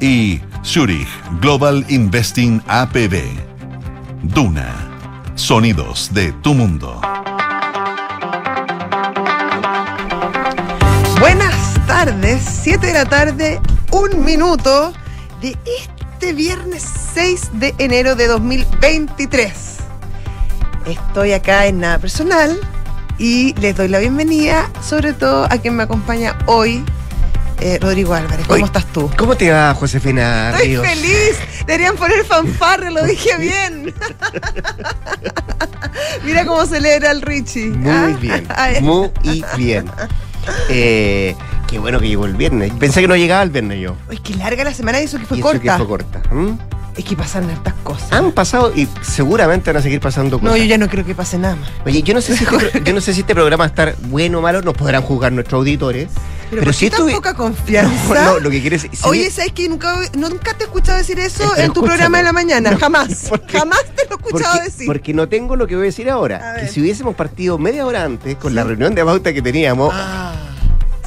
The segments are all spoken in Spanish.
y Zurich Global Investing APB. Duna. Sonidos de tu mundo. Buenas tardes, 7 de la tarde, un minuto de este viernes 6 de enero de 2023. Estoy acá en Nada Personal y les doy la bienvenida, sobre todo a quien me acompaña hoy, eh, Rodrigo Álvarez. ¿Cómo estás tú? ¿Cómo te va, Josefina Estoy Ríos? feliz. Deberían poner fanfarre, lo dije bien. Mira cómo celebra el Richie. Muy ¿ah? bien, muy bien. Eh, qué bueno que llegó el viernes. Pensé que no llegaba el viernes yo. Uy, qué larga la semana y eso que fue y eso corta. que fue corta. ¿Mm? Es que pasan hartas cosas. Han pasado y seguramente van a seguir pasando No, cosas. yo ya no creo que pase nada más. Oye, yo no, sé si este, yo no sé si este programa va a estar bueno o malo, nos podrán juzgar nuestros auditores. Pero, Pero ¿por si estuvi- poca confianza? No, no, lo que quieres decir. Oye, ¿sabes que nunca, nunca te he escuchado decir eso en tu escúchame. programa de la mañana? No, Jamás. porque- Jamás te lo he escuchado porque, decir. porque no tengo lo que voy a decir ahora. Que si hubiésemos partido media hora antes con la reunión de pauta que teníamos, Ah,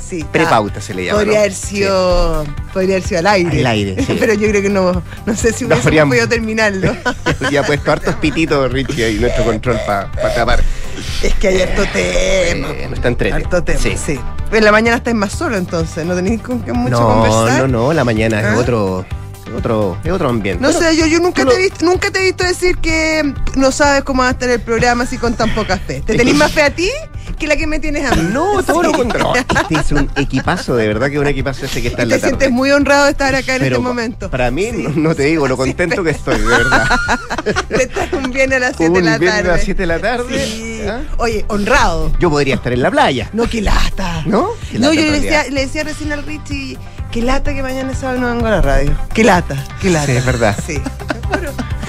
sí. prepauta se le llama. Podría haber sido, podría haber sido al aire. Al aire, sí. Pero yo creo que no, no sé si hubiésemos podido terminarlo. Ya puesto hartos pititos, Richie, ahí nuestro control para tapar. es que hay harto tema. Eh, no está entrete. Harto tema, sí. En la mañana estáis más solo entonces, no tenéis con qué mucho no, conversar. no, no, la mañana ¿Ah? es otro, es otro, es otro ambiente. No Bueno, sé, yo, yo nunca, te he visto, nunca te he visto decir que no sabes cómo va a estar el programa así con tan poca fe. ¿Te tenés más fe a ti que la que me tienes a mí? No, todo lo contrario. No, Este es un equipazo, de verdad que es un equipazo ese que está Y en la te sientes muy honrado de estar acá en Pero este momento. Para mí, Sí. no, no te digo lo contento que estoy, de verdad. De estar un viernes a las 7 Un de la tarde. a las 7 de la tarde. Sí. ¿ah? Oye, honrado. Yo podría estar en la playa, No, que lata. ¿no? Qué No, yo le decía, le decía recién al Richie, que lata que mañana sábado no vengo a la radio. Que lata, que lata. Sí, es verdad. Sí.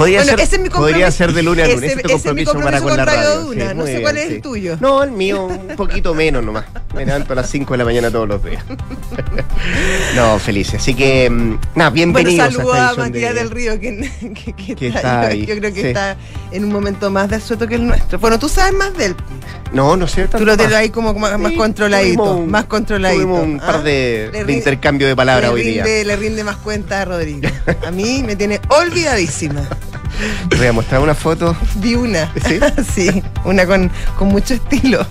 Podría, Bueno, ser, ese es mi compromiso. podría ser de lunes a Ese- lunes. ese es mi compromiso con Radio. No sé cuál es el tuyo. No, el mío un poquito menos nomás. Me levanto a las 5 de la mañana todos los días. no, feliz. Así que, mm, nada, Bueno, bienvenidos saludo a a Matías de- del Río, que, que- que Que está, está yo, ahí, yo creo que sí. está en un momento más de asueto que el nuestro. Bueno, tú sabes más de él. No, no sé. Tú lo tienes más. ahí como más, Sí, controladito. un- más controladito. Tuvimos un par ¿ah? de, Le de intercambio de palabras hoy día. le rinde más cuenta a Rodrigo. A mí me tiene olvidadísima. Te voy a mostrar una foto. Vi una. ¿Sí? Sí, una con, con mucho estilo,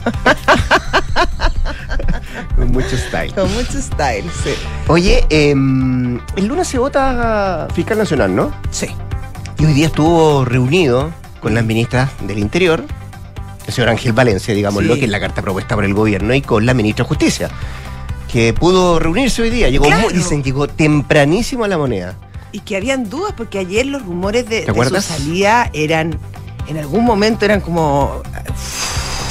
Con mucho style. con mucho style, sí. Oye, em, el lunes se vota fiscal nacional, ¿no? Sí. Y hoy día estuvo reunido con las ministras del Interior, el señor Ángel Valencia, digámoslo, Sí. que es la carta propuesta por el gobierno, y con la ministra de Justicia, que pudo reunirse hoy día. Llegó, Claro. dicen, llegó tempranísimo a la moneda. Y que habían dudas porque ayer los rumores de, ¿Te de su salida eran, en algún momento eran como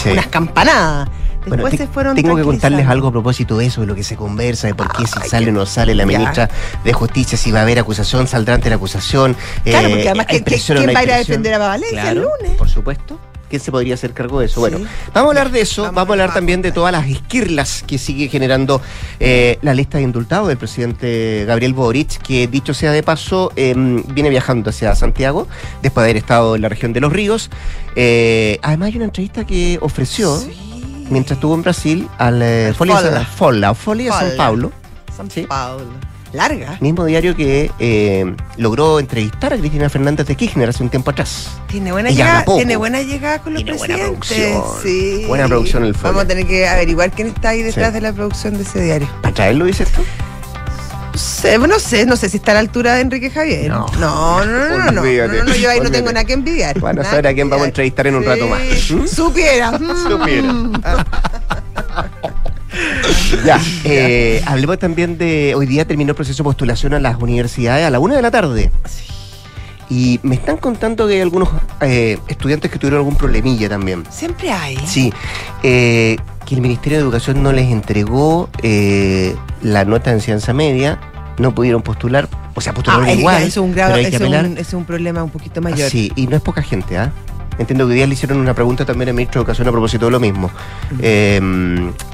Sí. unas campanadas. Después Bueno, te- se fueron tengo que contarles algo a propósito de eso, de lo que se conversa, de por qué si Ay, sale o no sale la ya. ministra de Justicia, si va a haber acusación, saldrá ante la acusación. Claro, eh, porque además, hay ¿quién- va a ir a defender a Valencia el lunes? Por supuesto. ¿Quién se podría hacer cargo de eso? Sí. Bueno, vamos a hablar de eso, Vamos vamos, a hablar también de todas las esquirlas que sigue generando eh, la lista de indultados del presidente Gabriel Boric, que dicho sea de paso, eh, viene viajando hacia Santiago después de haber estado en la región de los ríos. Eh, además hay una entrevista que ofreció Sí. Mientras estuvo en Brasil al eh, Folla. Folla, Folia de San. Paulo, San Sí. Paulo. Larga. mismo diario que eh, logró entrevistar a Cristina Fernández de Kirchner hace un tiempo atrás. Tiene buena, Ella llegada, tiene buena llegada con los Tiene buena producción. Sí. Buena producción el Folla. Vamos a tener que averiguar quién está ahí detrás Sí. de la producción de ese diario. ¿Para traerlo, dices tú? No sé, no sé, no sé si está a la altura de Enrique Javier. No. No, no, no, no, no, no, Olvídate, no, no, yo ahí no olvídate. tengo nada que envidiar. Van a saber a quién vamos a entrevistar en un rato más. Sí, ¿Mm? Supiera. mm. Supiera. Ya, eh, hablemos también de. Hoy día terminó el proceso de postulación a las universidades a la una de la tarde. Y me están contando que hay algunos eh, estudiantes que tuvieron algún problemilla también. Siempre hay. Sí, eh, que el Ministerio de Educación no les entregó eh, la nota de enseñanza media, no pudieron postular, o sea, postularon Ah, igual, es un grave, pero hay que eso es un, eso es un problema un poquito mayor. Sí, y no es poca gente, ¿ah? Entiendo que hoy día le hicieron una pregunta también al ministro de Educación a propósito de lo mismo. Eh,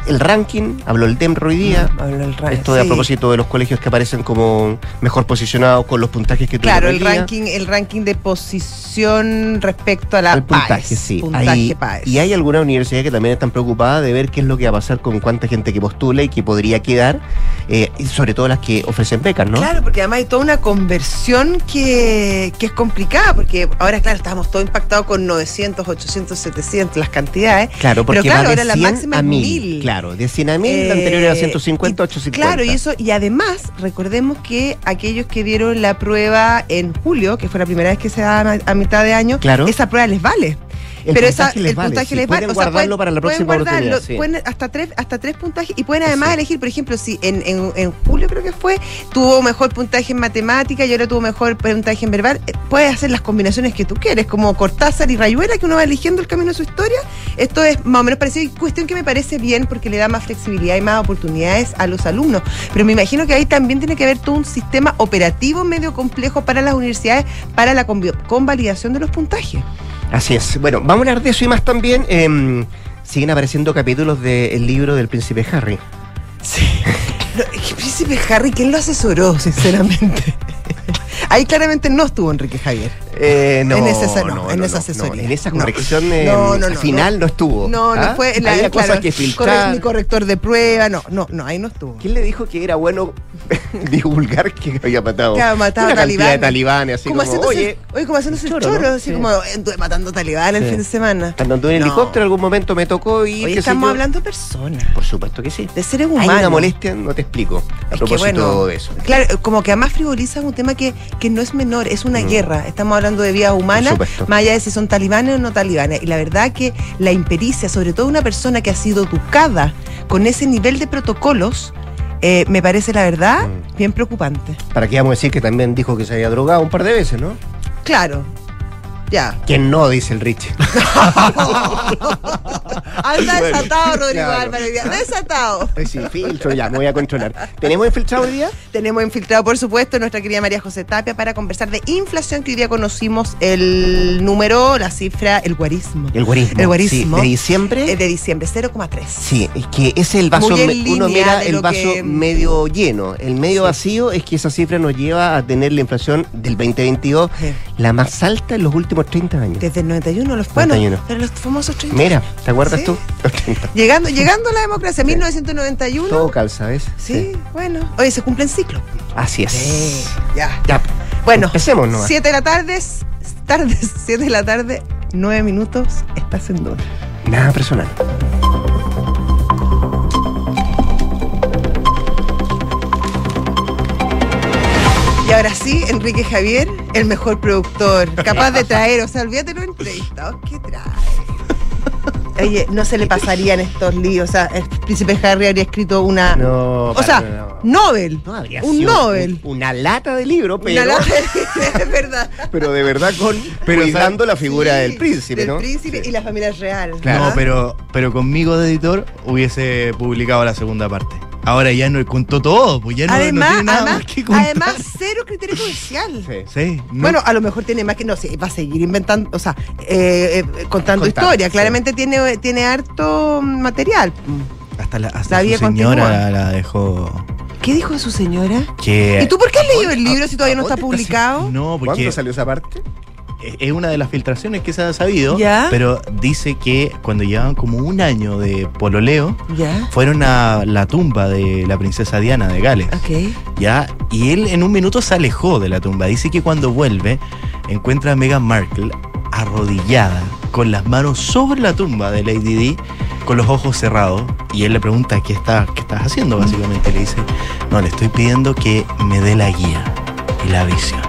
el ranking, habló el DEMR hoy día. Habló el Esto de a propósito de los colegios que aparecen como mejor posicionados con los puntajes que Claro, tuvieron el hoy día. ranking, el ranking de posición respecto a la Al puntaje, PAES, sí. Puntaje Hay- PAES. y hay algunas universidades que también están preocupadas de ver qué es lo que va a pasar con cuánta gente que postula y que podría quedar, eh, y sobre todo las que ofrecen becas, ¿no? Claro, porque además hay toda una conversión que, que es complicada, porque ahora, claro, estábamos todos impactados con 900, 800, 700, las cantidades. Claro, porque Pero claro, va de ahora la 100 máxima a es 1000. 1000. Claro, de 100 a 1000, la Eh, anterior era 150, y- 850. Claro, y eso, y además, recordemos que aquellos que dieron la prueba en julio, que fue la primera vez que se da a, a mitad de año, Claro. esa prueba les vale. El pero esa, puntaje les el vale, puntaje sí, les vale. pueden O sea, guardarlo para la pueden próxima guardarlo, oportunidad, sí. pueden hasta tres, hasta tres puntajes y pueden además Sí. elegir, por ejemplo, si en, en, en julio creo que fue, tuvo mejor puntaje en matemática y ahora tuvo mejor puntaje en verbal, eh, puedes hacer las combinaciones que tú quieres, como Cortázar y Rayuela, que uno va eligiendo el camino de su historia. Esto es más o menos parecido, y cuestión que me parece bien porque le da más flexibilidad y más oportunidades a los alumnos. Pero me imagino que ahí también tiene que haber todo un sistema operativo medio complejo para las universidades para la convalidación de los puntajes. Así es. Bueno, vamos a hablar de eso y más también. em, siguen apareciendo capítulos del libro del príncipe Harry. Sí. No, que Príncipe Harry, ¿quién lo asesoró, sinceramente? Ahí claramente no estuvo Enrique Javier. Eh, no, En esa- no, en esa asesoría. en esa corrección eh, final no, estuvo. No, no ¿ah? fue la, Había claro, cosas que corre- filtrar. ni corrector de prueba, no, no, no, ahí no estuvo. ¿Quién le dijo que era bueno divulgar que había matado? Que había matado una cantidad de talibanes. Así como, oye, oye, como haciéndose el choro, así Sí. como matando talibanes el Sí. fin de semana. cuando anduve en helicóptero en algún momento me tocó y... Hoy estamos hablando de personas, Por supuesto que sí. de seres Hay humanos. una molestia, no te explico, a Es propósito bueno, de eso. Claro, como que además frivolizan un tema que, que no es menor, es una Mm. guerra. Estamos hablando de vidas humanas, más allá de si son talibanes o no talibanes. Y la verdad que la impericia, sobre todo una persona que ha sido educada con ese nivel de protocolos, eh, me parece la verdad Mm. bien preocupante. ¿Para qué vamos a decir que también dijo que se había drogado un par de veces, no? Claro, ya. ¿Quién no? Dice el Rich. Anda desatado, Rodrigo claro. Álvarez, desatado. Sí, filtro, ya, me voy a controlar. ¿Tenemos infiltrado hoy día? Tenemos infiltrado, por supuesto, nuestra querida María José Tapia para conversar de inflación, que hoy día conocimos el número, la cifra, el guarismo. El guarismo. El guarismo. Sí, de diciembre. Eh, de diciembre, 0,3. Sí, es que ese es el vaso, uno mira el vaso que- medio lleno. El medio Sí. vacío es que esa cifra nos lleva a tener la inflación del 2022 Sí. la más alta en los últimos 30 años. Desde el 91, los, bueno, 91. pero los famosos 30. Mira, ¿te acuerdas Sí. tú? Los 30. Llegando, llegando a la democracia, 1991. Todo calza, ¿ves? Sí, bueno. Oye, se cumplen ciclos. Así es. ya. Ya, Bueno, empecemos nomás. 7 de la tarde, tarde, 7 de la tarde, 9 minutos, estás en duda. Nada personal. Y ahora sí, Enrique Javier, el mejor productor, capaz de traer, o sea, olvídate los entrevistados, ¿qué trae? Oye, no se le pasarían estos líos, o sea, el príncipe Harry habría escrito una... No, o sea, no. Nobel, No habría un sido Nobel. un- Una lata de libro, pero, Una lata de- es verdad. pero de verdad con Pero, cuidando la figura Sí, del príncipe, del ¿no? príncipe y la familia real. Claro. No, pero, pero conmigo de editor hubiese publicado la segunda parte. Ahora ya no contó todo, pues ya no, no además, tiene nada además, más que contar. además, cero criterio comercial. Sí. sí, no- Bueno, a lo mejor tiene más que no sé, va a seguir inventando, o sea, eh, eh, contando, Contando, historia. sí. Claramente tiene, tiene harto material. hasta la, hasta la su señora continúa. la dejó. ¿Qué dijo su señora? Que, ¿Y tú por qué has leído el ¿a- libro si todavía no está publicado? No, porque ¿Cuándo salió esa parte? Es- una de las filtraciones que se ha sabido, Ya. pero dice que cuando llevaban como un año de pololeo, Ya. fueron a la tumba de la princesa Diana de Gales. ¿ya? Y él en un minuto se alejó de la tumba. Dice que cuando vuelve encuentra a Meghan Markle arrodillada, con las manos sobre la tumba de Lady Di, con los ojos cerrados. Y él le pregunta, ¿qué, está, qué estás haciendo? Básicamente le dice, no, le estoy pidiendo que me dé la guía y la visión.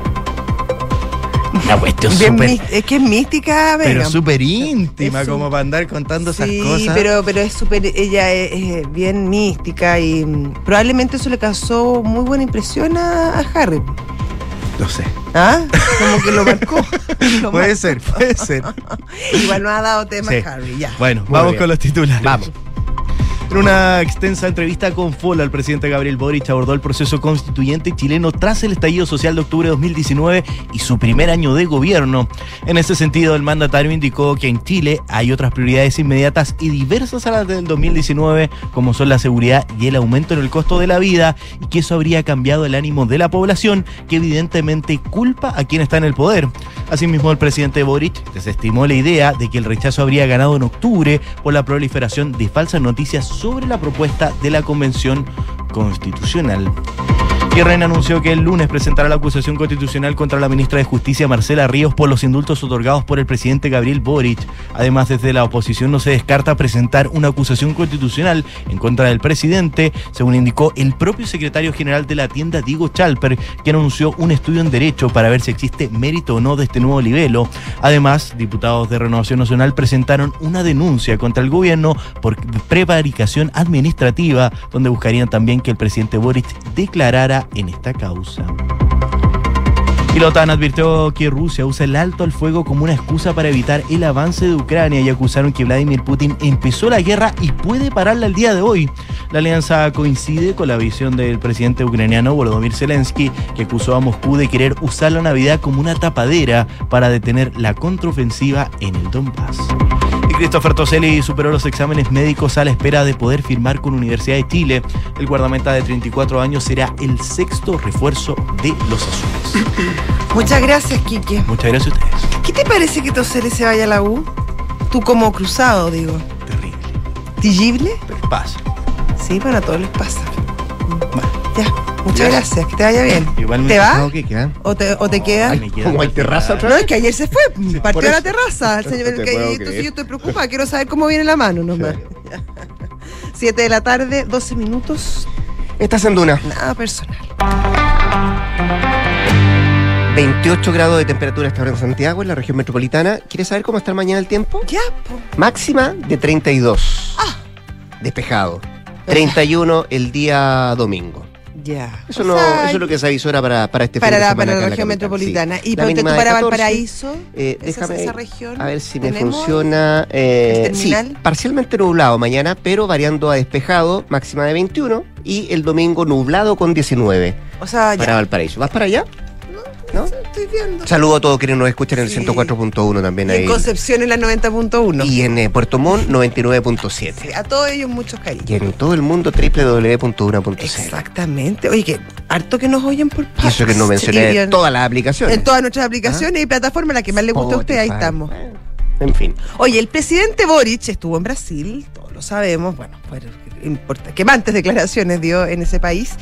Una cuestión súper... es que es mística, Pero súper íntima, Es como para andar contando Sí, esas cosas. pero, pero es súper, ella es, es bien mística y mm, probablemente eso le causó muy buena impresión a, a Harry. No sé. ¿Ah? Como que lo marcó. Lo Puede marcó. ser, puede ser. Igual no ha dado tema Sí. Harry, ya. Bueno, Muy vamos bien. con los titulares. Vamos. En una extensa entrevista con FOLA, el presidente Gabriel Boric abordó el proceso constituyente chileno tras el estallido social de octubre de 2019 y su primer año de gobierno. En ese sentido, el mandatario indicó que en Chile hay otras prioridades inmediatas y diversas a las del 2019, como son la seguridad y el aumento en el costo de la vida, y que eso habría cambiado el ánimo de la población, que evidentemente culpa a quien está en el poder. Asimismo, el presidente Boric desestimó la idea de que el rechazo habría ganado en octubre por la proliferación de falsas noticias sobre la propuesta de la Convención Constitucional. Guerrén anunció que el lunes presentará la acusación constitucional contra la ministra de Justicia Marcela Ríos por los indultos otorgados por el presidente Gabriel Boric. Además, desde la oposición no se descarta presentar una acusación constitucional en contra del presidente, según indicó el propio secretario general de la tienda Diego Chalper, que anunció un estudio en derecho para ver si existe mérito o no de este nuevo libelo. Además, diputados de Renovación Nacional presentaron una denuncia contra el gobierno por prevaricación administrativa, donde buscarían también que el presidente Boric declarara en esta causa. Y la OTAN advirtió que Rusia usa el alto al fuego como una excusa para evitar el avance de Ucrania y acusaron que Vladimir Putin empezó la guerra y puede pararla el día de hoy. La alianza coincide con la visión del presidente ucraniano Volodymyr Zelensky, que acusó a Moscú de querer usar la Navidad como una tapadera para detener la contraofensiva en el Donbass. Christopher Toselli superó los exámenes médicos a la espera de poder firmar con Universidad de Chile. El guardameta de 34 años será el sexto refuerzo de los azules. Muchas gracias, Quique. Muchas gracias a ustedes. ¿Qué te parece que Tosele se vaya a la U? Tú como cruzado, digo. Terrible. ¿Tillible? Pero pasa. Sí, bueno, a todos les pasa. Bueno, Ya, muchas gracias, que te vaya bien. Igualmente. ¿Te va? No. ¿O te, o te queda? Ay, me queda ¿Cómo hay terraza otra No, vez? es que ayer se fue, partió por a la terraza. el señor, No te que- puedo entonces creer. yo estoy preocupada, quiero saber cómo viene la mano nomás. Siete de la tarde, 12 minutos, Estás en Duna. nada personal. 28 grados de temperatura esta hora en Santiago, en la región metropolitana. ¿Quieres saber cómo está mañana el tiempo? Ya, po. Máxima de 32. Ah. Despejado. 31 el día domingo. Ya. Eso, O no, sea, eso es lo que se avisora para, para este fin para de la, semana para la región metropolitana. sí. Y para 14. Valparaíso, Eh, déjame esa región. A ver si me funciona. eh, ¿El sí, parcialmente nublado mañana, pero variando a despejado, máxima de 21. Y el domingo nublado con 19 O sea, para ya. Valparaíso. ¿Vas para allá? ¿No? Estoy viendo. Saludo a todos quienes nos escuchan en el Sí. 104.1 también Y ahí. en Concepción en la 90.1. Y en eh, Puerto Montt 99.7. Sí, a todos ellos muchos cariños. Y en todo el mundo www.una.cl. Exactamente. Oye, que harto que nos oyen por Y eso que no mencioné en todas las aplicaciones. En todas nuestras aplicaciones y plataformas, la que más le gusta a usted, ahí estamos. En fin. Oye, el presidente Boric estuvo en Brasil, todos lo sabemos, bueno, importa- quemantes declaraciones dio en ese país.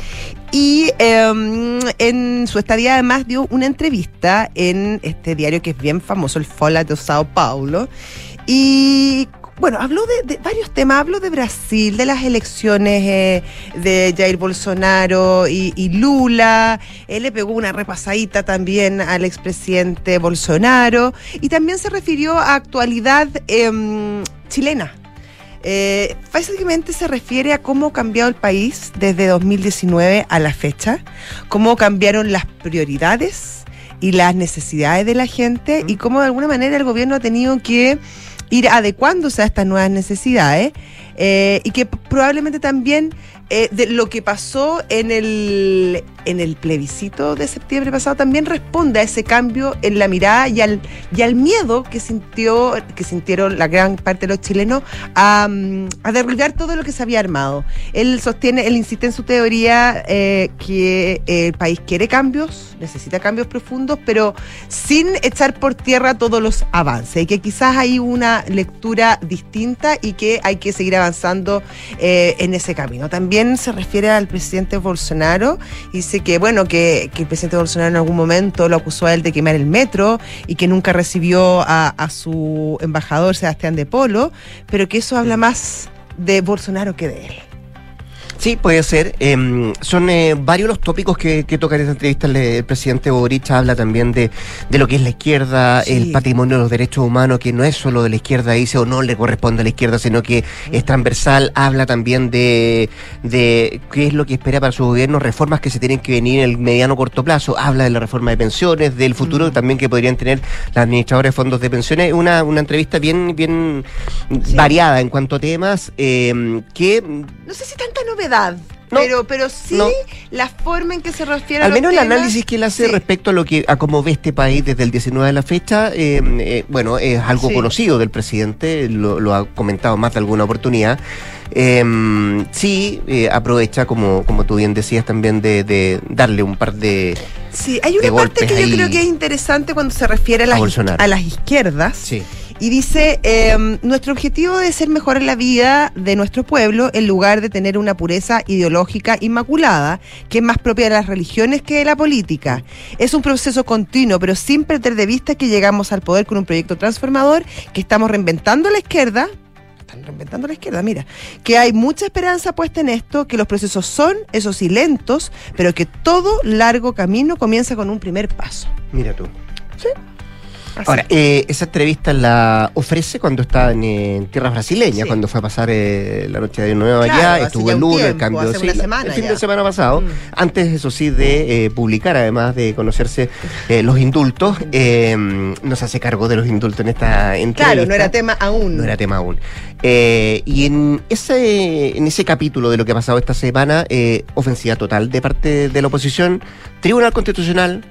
Y em, en su estadía además dio una entrevista en este diario que es bien famoso, el Folha de Sao Paulo. Y bueno, habló de, varios temas, habló de Brasil, de las elecciones eh, de Jair Bolsonaro y, Lula, él le pegó una repasadita también al expresidente Bolsonaro y también se refirió a actualidad em, chilena. Eh, básicamente se refiere a cómo ha cambiado el país desde 2019 a la fecha, cómo cambiaron las prioridades y las necesidades de la gente y cómo de alguna manera el gobierno ha tenido que ir adecuándose a estas nuevas necesidades eh, y que probablemente también eh, de lo que pasó en el, en el plebiscito de septiembre pasado también responde a ese cambio en la mirada y al, y al miedo que sintió que sintieron la gran parte de los chilenos a, mm, a derribar todo lo que se había armado. Él sostiene, él insiste en su teoría eh, que el país quiere cambios, necesita cambios profundos, pero sin echar por tierra todos los avances y que quizás hay una lectura distinta y que hay que seguir avanzando eh, en ese camino. También se refiere al presidente Bolsonaro y dice que, bueno, que, que el presidente Bolsonaro en algún momento lo acusó a él de quemar el metro y que nunca recibió a, a su embajador Sebastián de Polo, pero que eso habla más de Bolsonaro que de él. Sí, puede ser. Em, son eh, varios los tópicos que, que toca en esta entrevista el, el presidente Boric. Habla también de, de lo que es la izquierda, Sí. el patrimonio de los derechos humanos, que no es solo de la izquierda, dice, o no le corresponde a la izquierda, sino que es transversal. Habla también de, de qué es lo que espera para su gobierno, reformas que se tienen que venir en el mediano corto plazo. Habla de la reforma de pensiones, del futuro Mm. también que podrían tener las administradoras de fondos de pensiones. Una, una entrevista bien, bien Sí. variada en cuanto a temas, em, que No sé si tanta novedad. No, pero, pero sí no. la forma en que se refiere a Al los menos el temas, análisis que él hace sí. respecto a lo que a cómo ve este país desde el 19 de la fecha, eh, eh, bueno, es algo Sí. conocido del presidente, lo, lo ha comentado más de alguna oportunidad. Eh, sí, eh, aprovecha, como, como tú bien decías, también de, de darle un par de... Sí, hay una parte que yo creo que es interesante cuando se refiere a a las, Bolsonaro. a las izquierdas. Sí, Y dice, eh, nuestro objetivo es ser mejor en la vida de nuestro pueblo en lugar de tener una pureza ideológica inmaculada que es más propia de las religiones que de la política. Es un proceso continuo, pero sin perder de vista que llegamos al poder con un proyecto transformador, que estamos reinventando la izquierda. Están reinventando la izquierda, mira. Que hay mucha esperanza puesta en esto, que los procesos son, eso sí, lentos, pero que todo largo camino comienza con un primer paso. mira tú. Así. Ahora, eh, esa entrevista la ofrece cuando está en, en tierras brasileñas, Sí. cuando fue a pasar eh, la noche de Año Nuevo Claro, allá, estuvo el un lunes, el tiempo, cambio hace sí, una la- semana el fin ya. de semana pasado. Mm. Antes, eso sí, de eh, publicar, además de conocerse eh, los indultos, eh, nos hace cargo de los indultos en esta entrevista. Claro, no era tema aún. No era tema aún. Eh, y en ese, en ese capítulo de lo que ha pasado esta semana, eh, ofensiva total de parte de la oposición, Tribunal Constitucional,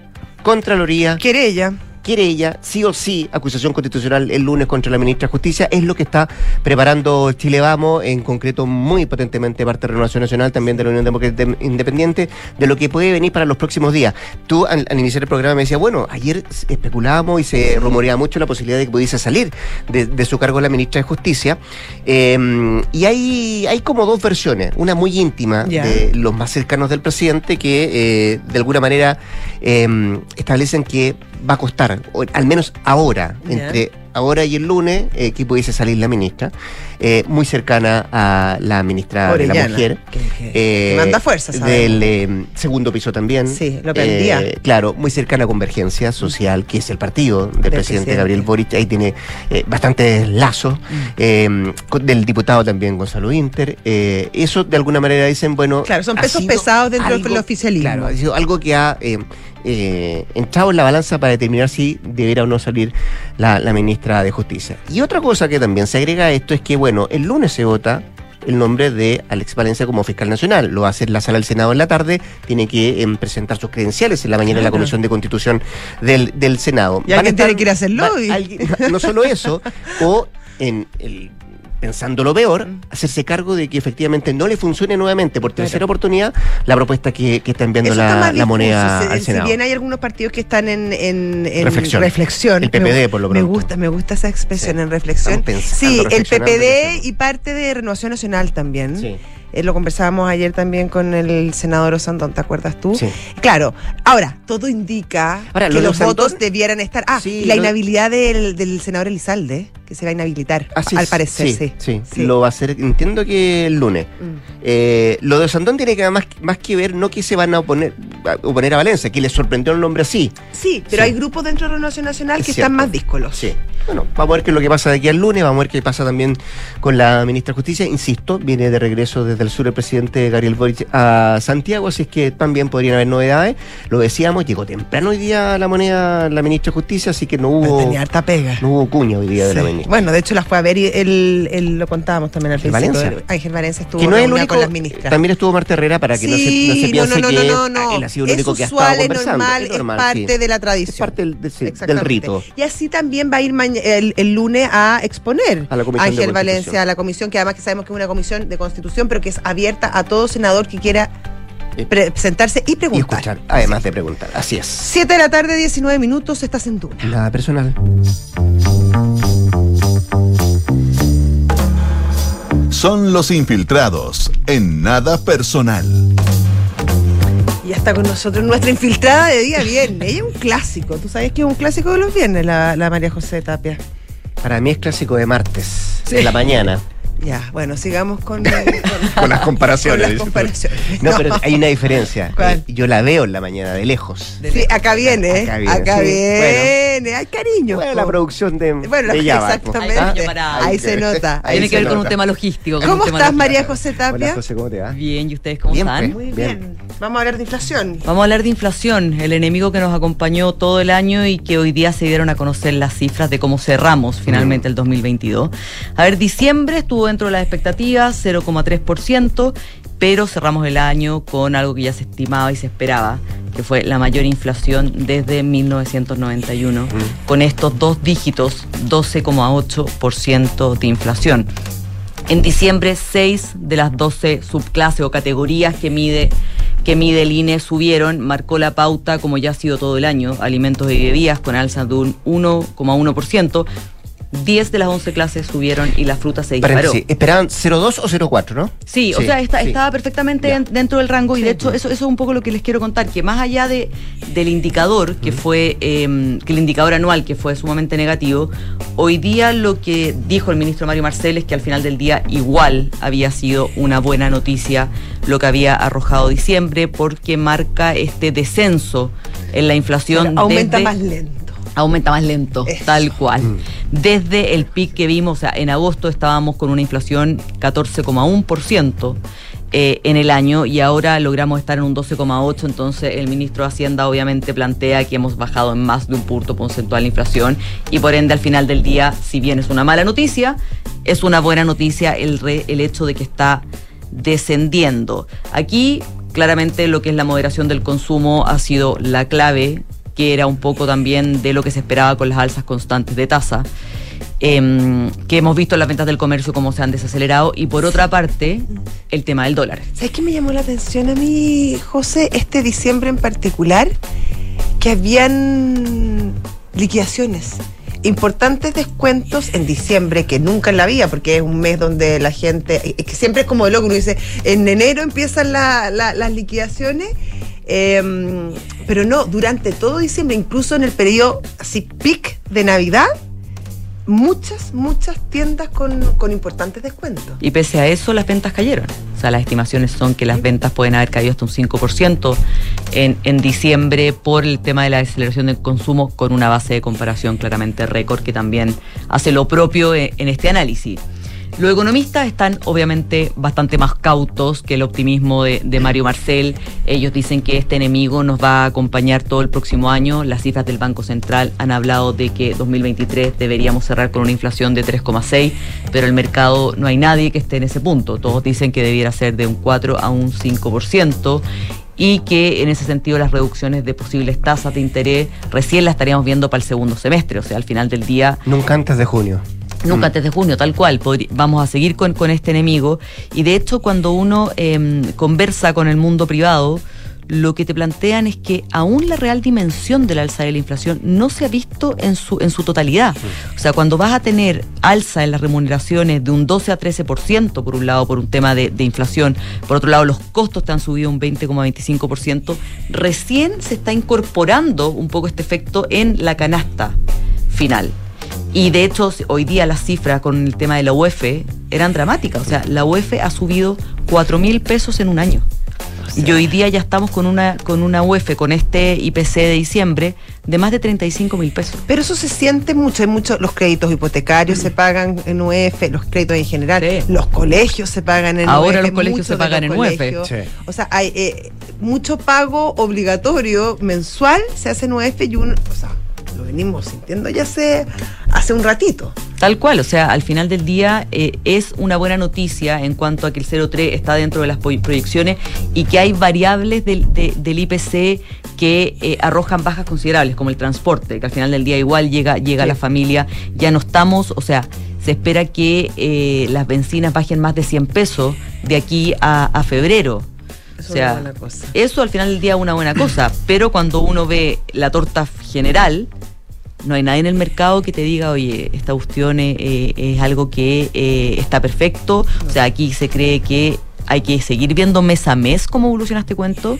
Contraloría, Querella. Quiere ella, sí o sí, acusación constitucional el lunes contra la ministra de Justicia, es lo que está preparando Chile Vamos, en concreto muy potentemente parte de Renovación Nacional, también de la Unión Democrática Independiente, de lo que puede venir para los próximos días. Tú al, al iniciar el programa me decías, bueno, ayer especulábamos y se rumoreaba mucho la posibilidad de que pudiese salir de, de su cargo la ministra de Justicia, eh, y hay, hay como dos versiones, una muy íntima de los más cercanos del presidente que eh, de alguna manera eh, establecen que va a costar, o al menos ahora, entre ahora y el lunes, eh, que pudiese salir la ministra, eh, muy cercana a la ministra de la Mujer. que- que- eh, que manda fuerza, sabemos. Del segundo piso también. Sí, lo prendía. Eh, claro, muy cercana a Convergencia Social, que es el partido del, presidente, presidente. Gabriel Boric. Ahí tiene bastantes lazos. del diputado también Gonzalo Inter. eso de alguna manera dicen, bueno. Claro, son pesos pesados dentro del oficialismo. Claro, ha sido algo que ha eh, entrado en la balanza para determinar si debiera o no salir la, la ministra de Justicia. Y otra cosa que también se agrega a esto es que, bueno, el lunes se vota el nombre de Alex Valencia como fiscal nacional. Lo a hacer la sala del Senado en la tarde, tiene que em, presentar sus credenciales en la mañana en la. Comisión de Constitución del, del Senado. Y alguien tiene que ir a hacer lobby. va- alguien- no solo eso, o en el pensando lo peor, hacerse cargo de que efectivamente no le funcione nuevamente por tercera Claro. oportunidad la propuesta que, que está enviando está la, la moneda Si- al si, Senado. bien hay algunos partidos que están en, en- en Reflexión. reflexión. El PPD, por lo Me pronto. gusta, me gusta esa expresión Sí. en reflexión. Sí, el PPD y parte de Renovación Nacional también. Sí. Eh, lo conversábamos ayer también con el senador Osandón, ¿te acuerdas tú? Sí. Claro, ahora, todo indica Ahora, que los Osandón- votos debieran estar. Ah, Sí, y la lo- inhabilidad del, del senador Elizalde, que se va a inhabilitar, Así al parecer, sí. sí. Sí. Lo va a hacer, entiendo que el lunes. Mm. Eh, lo de Sandón tiene que más, más que ver, no que se van a oponer a, oponer a Valencia, que les sorprendió el nombre así. Sí, pero hay grupos dentro de Renovación Nacional Es que cierto. están más díscolos. Sí. Bueno, vamos a ver qué es lo que pasa de aquí al lunes, vamos a ver qué pasa también con la ministra de Justicia. Insisto, viene de regreso desde el sur el presidente Gabriel Boric a Santiago, así es que también podrían haber novedades. Lo decíamos, llegó temprano hoy día la moneda, la ministra de Justicia, así que no hubo, Tenía harta pega. no hubo cuña hoy día de la ministra. Bueno, de hecho la fue a ver y él, él lo contábamos también al Ángel principio. Valencia. Ángel Valencia estuvo que no es el único, con las ministras. también estuvo Marta Herrera para que no se, no se piense no, no, que no, él ha sido el es único que ha estado es conversando. normal, es es, normal, parte sí. de la tradición. Es parte del, del- del rito. Y así también va a ir el, el lunes a exponer A la Ángel. Valencia a la comisión, que además que sabemos que es una comisión de constitución, pero que es abierta a todo senador que quiera pre- presentarse y Y preguntar. escuchar, además de preguntar. Así es. 7 de la tarde, 19 minutos, estás en Duna. Nada personal. Son los infiltrados en nada personal. Y ya está con nosotros nuestra infiltrada de día viernes. Ella es un clásico. ¿Tú sabes que es un clásico de los viernes, la, la María José Tapia? Para mí es clásico de martes, Sí. en la mañana. Ya, bueno, sigamos con, Con las comparaciones. con las comparaciones. No, pero hay una diferencia. ¿Cuál? Eh, Yo la veo en la mañana de lejos. Sí, acá viene, Acá acá viene, viene. sí, Hay cariño. Bueno, la producción de, Bueno, de Java, exactamente. Ahí cariño parado. Ahí se nota. Ahí Tiene se que ver con nota. un tema logístico. con ¿Cómo estás, logístico. María José Tapia? Hola, José, ¿cómo te va? Bien, ¿y ustedes cómo Bien, están? pues. Muy Bien. bien. Vamos a hablar de inflación. Vamos a hablar de inflación, el enemigo que nos acompañó todo el año y que hoy día se dieron a conocer las cifras de cómo cerramos finalmente el 2022. A ver, diciembre estuvo dentro de las expectativas, 0,3%, pero cerramos el año con algo que ya se estimaba y se esperaba, que fue la mayor inflación desde 1991, con estos dos dígitos, 12,8% de inflación. En diciembre, seis de las 12 subclases o categorías que mide, que mide subieron, marcó la pauta, como ya ha sido todo el año, alimentos y bebidas con alza de un 1,1%. 10 de las 11 clases subieron y la fruta se disparó. Paréntesis, esperaban 02 o 04, ¿no? Sí, o sea, está- sí. estaba perfectamente en- dentro del rango y de hecho eso, eso es un poco lo que les quiero contar, que más allá de, del indicador, que fue eh, que el indicador anual, que fue sumamente negativo, hoy día lo que dijo el ministro Mario Marcel es que al final del día igual había sido una buena noticia lo que había arrojado diciembre porque marca este descenso en la inflación. Pero aumenta desde- más lento. Aumenta más lento, Eso. tal cual. Desde el pic que vimos, o sea, en agosto estábamos con una inflación 14,1% eh, en el año y ahora logramos estar en un 12,8%, entonces el ministro de Hacienda obviamente plantea que hemos bajado en más de un punto porcentual la inflación y por ende al final del día, si bien es una mala noticia, es una buena noticia el, re- el hecho de que está descendiendo. Aquí claramente lo que es la moderación del consumo ha sido la clave que era un poco también de lo que se esperaba con las alzas constantes de tasa, em, que hemos visto en las ventas del comercio cómo se han desacelerado, y por otra parte, el tema del dólar. ¿Sabes qué me llamó la atención a mí, José? Este diciembre en particular, que habían liquidaciones. Importantes descuentos en diciembre, que nunca en la vida, porque es un mes donde la gente, que siempre es como de loco, uno dice, en enero empiezan la- las liquidaciones, eh, pero no, durante todo diciembre, incluso en el periodo así peak de Navidad, muchas, muchas tiendas con, con importantes descuentos. Y pese a eso, las ventas cayeron. O sea, las estimaciones son que las ventas pueden haber caído hasta un 5% en, en diciembre por el tema de la desaceleración del consumo, con una base de comparación claramente récord que también hace lo propio en, en este análisis. Los economistas están obviamente bastante más cautos que el optimismo de, Mario Marcel. Ellos dicen que este enemigo nos va a acompañar todo el próximo año. Las cifras del Banco Central han hablado de que 2023 deberíamos cerrar con una inflación de 3,6, pero el mercado no hay nadie que esté en ese punto. Todos dicen que debiera ser de un 4 a un 5% y que en ese sentido las reducciones de posibles tasas de interés recién las estaríamos viendo para el segundo semestre, o sea, al final del día Nunca antes de junio. Nunca antes de junio, tal cual. vamos a seguir con, con este enemigo. Y de hecho, cuando uno em, conversa con el mundo privado, lo que te plantean es que aún la real dimensión del alza de la inflación no se ha visto en su, en su totalidad. O sea, cuando vas a tener alza en las remuneraciones de un 12 a 13%, por un lado, por un tema de, de inflación, por otro lado, los costos te han subido un 20,25%, recién se está incorporando un poco este efecto en la canasta final. Y de hecho, hoy día las cifras con el tema de la UEF eran dramáticas. O sea, la UEF ha subido 4 mil pesos en un año. y hoy día ya estamos con una, con una UEF, con este IPC de diciembre, de más de 35 mil pesos. Pero eso se siente mucho, hay muchos, los créditos hipotecarios se pagan en UEF, los créditos en general, Sí. los colegios se pagan en Ahora UEF. los colegios se pagan en UEF. colegios. Sí. O sea, hay eh, mucho pago obligatorio mensual se hace en UEF y uno, o sea, lo venimos sintiendo ya hace, hace un ratito. Tal cual, o sea, al final del día eh, es una buena noticia en cuanto a que el 0,3 está dentro de las proyecciones y que hay variables del, de- del IPC que eh, arrojan bajas considerables, como el transporte, que al final del día igual llega, llega a la familia. Ya no estamos, o sea, se espera que eh, las bencinas bajen más de 100 pesos de aquí a, a febrero. Eso o sea, es una buena cosa. eso al final del día es una buena cosa, pero cuando uno ve la torta general, no hay nadie en el mercado que te diga, oye, esta cuestión eh, eh, es algo que eh, está perfecto. O sea, aquí se cree que hay que seguir viendo mes a mes cómo evoluciona este cuento.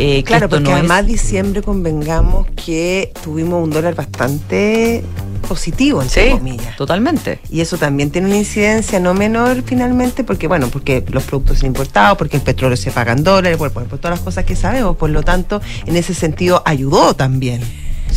Eh, Claro, porque no es- además diciembre convengamos que tuvimos un dólar bastante positivo, entre Sí, comillas. totalmente. Y eso también tiene una incidencia no menor finalmente, porque bueno, porque los productos son importados, porque el petróleo se paga en dólares, por, por- por todas las cosas que sabemos. Por lo tanto, en ese sentido ayudó también.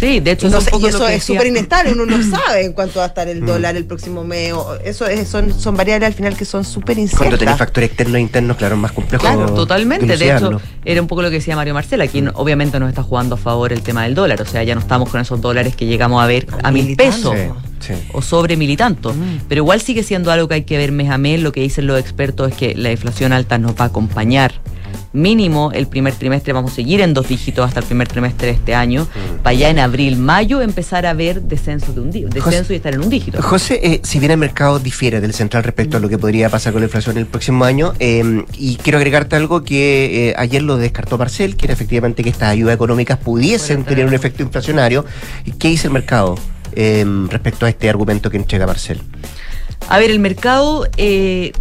Sí, de hecho, Y, no es un sé- poco y lo eso que es súper inestable, uno no sabe en cuánto va a estar el dólar el próximo mes. o- Eso es- son, son variables al final que son súper Cuando tenés inciertas. factores externos e internos, claro, es más complejo. Claro, totalmente. De hecho, era un poco lo que decía Mario Marcela. Aquí no- obviamente nos está jugando a favor el tema del dólar. O sea, ya no estamos con esos dólares que llegamos a ver a mil pesos. Sí, sí. o sobre mil y tanto. Pero igual sigue siendo algo que hay que ver mes a mes. Lo que dicen los expertos es que la inflación alta nos va a acompañar. Mínimo el primer trimestre, vamos a seguir en dos dígitos hasta el primer trimestre de este año. Para ya en abril, mayo empezar a ver descenso, de un descenso y estar en un dígito. José, eh, si bien el mercado difiere del central respecto a lo que podría pasar con la inflación el próximo año, eh, y quiero agregarte algo que eh, ayer lo descartó Marcel, que era efectivamente que estas ayudas económicas pudiesen tener un efecto inflacionario. ¿Y ¿Qué dice el mercado eh, respecto a este argumento que entrega Marcel? A ver, el mercado eh,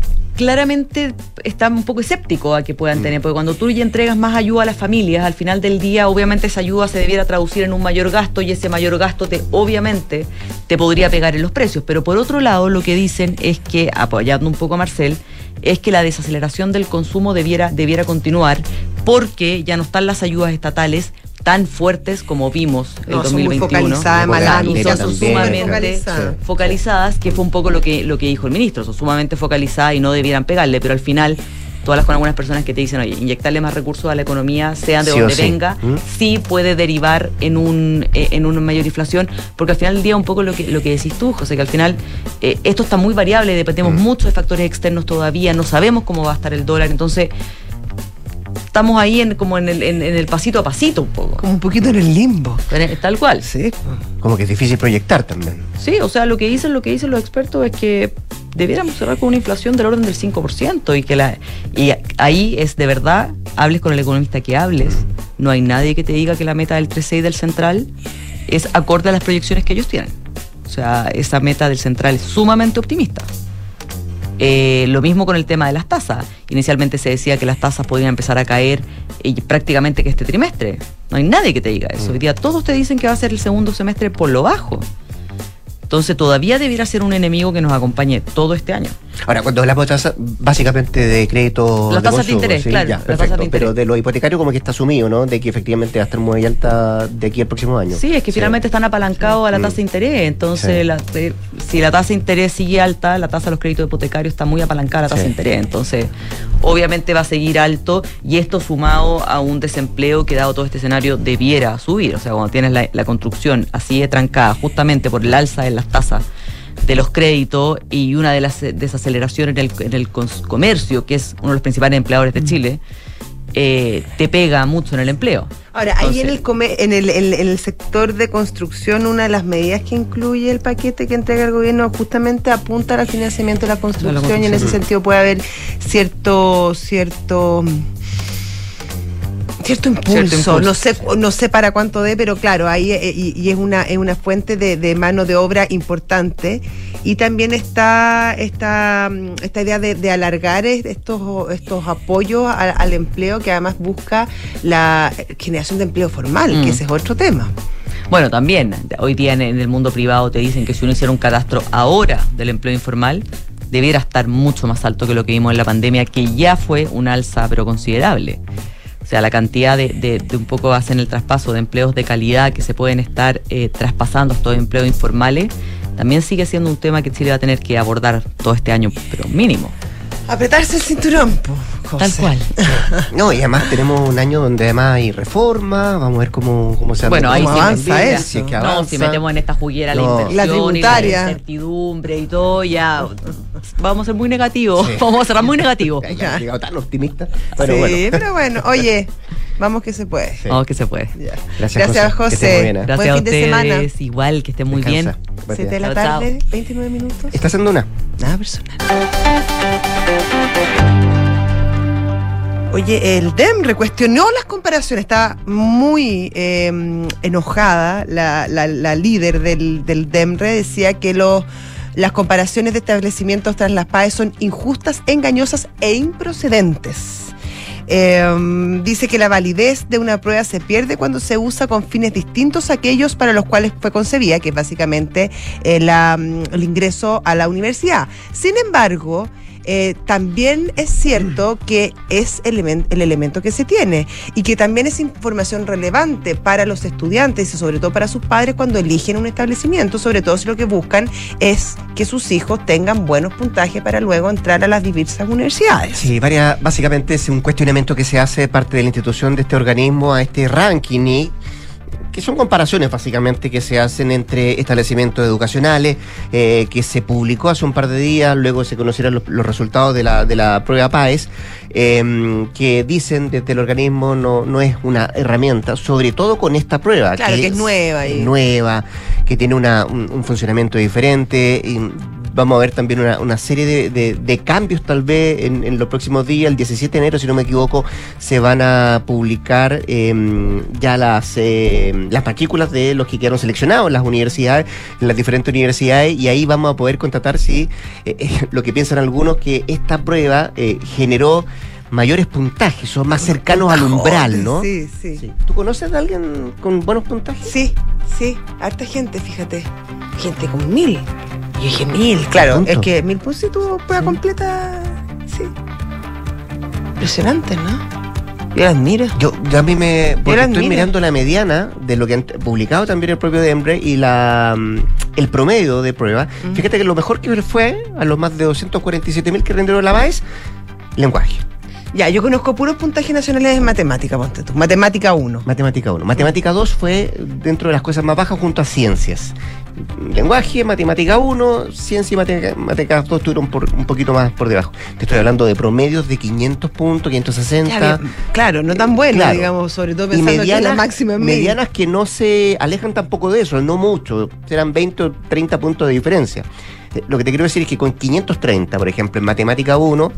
claramente está un poco escéptico a que puedan tener, porque cuando tú ya entregas más ayuda a las familias, al final del día, obviamente esa ayuda se debiera traducir en un mayor gasto y ese mayor gasto te, obviamente, te podría pegar en los precios. Pero por otro lado, lo que dicen es que, apoyando un poco a Marcel, es que la desaceleración del consumo debiera, debiera continuar porque ya no están las ayudas estatales tan fuertes como vimos el No, son muy 2021 focalizadas, Como la malas bandera son también. sumamente Focalizadas. focalizadas, que fue un poco lo que, lo que dijo el ministro, son sumamente focalizadas y no debieran pegarle, pero al final, tú hablas con algunas personas que te dicen, oye, inyectarle más recursos a la economía, sean de Sí donde sí. venga, ¿Mm? sí puede derivar en un eh, en una mayor inflación, porque al final del día un poco lo que, lo que decís tú, José, que al final eh, esto está muy variable, dependemos Mm. mucho de factores externos todavía, no sabemos cómo va a estar el dólar, entonces estamos ahí en, como en el, en- en el pasito a pasito un poco, Como un poquito en el limbo. tal cual. Sí. Como que es difícil proyectar también. Sí, o sea, lo que dicen, lo que dicen los expertos es que debiéramos cerrar con una inflación del orden del 5% y que la y ahí es de verdad, hables con el economista que hables, no hay nadie que te diga que la meta del 3.6 del central es acorde a las proyecciones que ellos tienen. O sea, esa meta del central es sumamente optimista. Eh, lo mismo con el tema de las tasas. Inicialmente se decía que las tasas podían empezar a caer eh, prácticamente que este trimestre. No hay nadie que te diga eso. Hoy día todos te dicen que va a ser el segundo semestre por lo bajo. Entonces todavía debiera ser un enemigo que nos acompañe todo este año. Ahora, cuando hablamos de tasas, básicamente de crédito. Las tasas de consumo, interés, claro, ya, las tasas perfecto. de interés. Pero de lo hipotecario, como que está asumido, ¿no? De que efectivamente va a estar muy alta de aquí al próximo año. Sí, es que finalmente están apalancados a la tasa de interés. Entonces, la- eh, si la tasa de interés sigue alta, la tasa de los créditos hipotecarios está muy apalancada a la tasa de interés. Entonces, obviamente va a seguir alto y esto sumado a un desempleo que dado todo este escenario debiera subir. O sea, cuando tienes la, la construcción así de trancada justamente por el alza en las tasas de los créditos y una de las eh, desaceleraciones en el, en el comercio, que es uno de los principales empleadores Mm. de Chile, eh, te pega mucho en el empleo. Ahora, ahí en el, come- en, el, en- en el sector de construcción, una de las medidas que incluye el paquete que entrega el gobierno justamente apunta al financiamiento de la construcción, y en ese sentido puede haber cierto, cierto cierto impulso, Cierto impulso, no sé no sé para cuánto dé, pero claro, ahí eh, y, y es una es una fuente de, de mano de obra importante y también está esta, mm, esta idea de, de alargar es- estos estos apoyos al empleo que además busca la generación de empleo formal, Mm. que ese es otro tema. Bueno, también, hoy día en, en el mundo privado te dicen que si uno hiciera un cadastro ahora del empleo informal, debiera estar mucho más alto que lo que vimos en la pandemia, que ya fue un alza pero considerable. Sea, la cantidad de, de- un poco hacen el traspaso de empleos de calidad que se pueden estar eh, traspasando estos empleos informales, también sigue siendo un tema que Chile va a tener que abordar todo este año, pero mínimo. Apretarse el cinturón, po, José. Tal cual. No, y además tenemos un año donde además hay reforma, vamos a ver cómo, cómo se Bueno, ahí ¿Cómo sí avanza eso? si es que No, avanza. si metemos en esta juguera No. la La inversión y la incertidumbre y todo, ya vamos a ser muy negativos. Sí. Vamos a cerrar muy negativos. Ay, ya, llegado tan optimista. Pero sí, bueno. pero bueno, oye, vamos que se puede. Sí. Vamos que se puede. Ya. Gracias, Gracias, José. José. bien, ¿eh? Gracias Buen a fin de semana. Igual, que estén muy Descansa. bien. Buen Siete de día. la tarde, 29 minutos. ¿Estás haciendo una? Nada personal. Oye, el DEM recuestionó las comparaciones, está muy eh, enojada la, líder del, DEMRE, decía que los, las comparaciones de establecimientos tras las PAE son injustas, engañosas e improcedentes. Eh, dice que la validez de una prueba se pierde cuando se usa con fines distintos a aquellos para los cuales fue concebida, que es básicamente eh, mm, el ingreso a la universidad. Sin embargo, eh, también es cierto que es el elemento que se tiene y que también es información relevante para los estudiantes y sobre todo para sus padres cuando eligen un establecimiento, sobre todo si lo que buscan es que sus hijos tengan buenos puntajes para luego entrar a las diversas universidades. Sí, varias, básicamente es un cuestionamiento que se hace de parte de la institución de este organismo a este ranking y que son comparaciones básicamente que se hacen entre establecimientos educacionales, eh, que se publicó hace un par de días, luego se conocieron los, los resultados de la, de la prueba PAES, eh, que dicen desde el organismo no, no es una herramienta, sobre todo con esta prueba. Claro, que es nueva y- nueva, que tiene una- un, un funcionamiento diferente. Y vamos a ver también una, una serie de, de- de cambios tal vez en, en los próximos días. El 17 de enero, si no me equivoco, se van a publicar eh, ya las, eh, las matrículas de los que quedaron seleccionados en las universidades, en las diferentes universidades, y ahí vamos a poder constatar si eh, eh, lo que piensan algunos que esta prueba eh, generó mayores puntajes, son más cercanos al umbral, ¿no? Sí, sí. Sí. ¿Tú conoces de alguien con buenos puntajes? Sí, sí, harta gente, fíjate. Gente con mil. Yo dije mil, claro. ¿Cuánto? Es que mil sí tuvo prueba Sí. completa. Sí. Impresionante, ¿no? La admiro. Yo, yo a mí me. Porque estoy admiro. mirando la mediana de lo que han publicado también el propio Dembre y la mm, el promedio de prueba. Mm. Fíjate que lo mejor que fue a los más de 247 mil que rindieron la BAES, lenguaje. Ya, yo conozco puros puntajes nacionales en matemática, ponte tú. Matemática 1. Matemática 1. Matemática 2 fue dentro de las cosas más bajas junto a ciencias. Lenguaje, matemática 1, ciencia y matemática, matemática 2 estuvieron por, un poquito más por debajo. Te estoy hablando de promedios de 500 puntos, 560. claro, no tan bueno, Claro. digamos, sobre todo y pensando que medianas, la máxima es mil. medianas que no se alejan tampoco de eso, no mucho, serán 20 o 30 puntos de diferencia. Eh, Lo que te quiero decir es que con 530, por ejemplo, en matemática 1,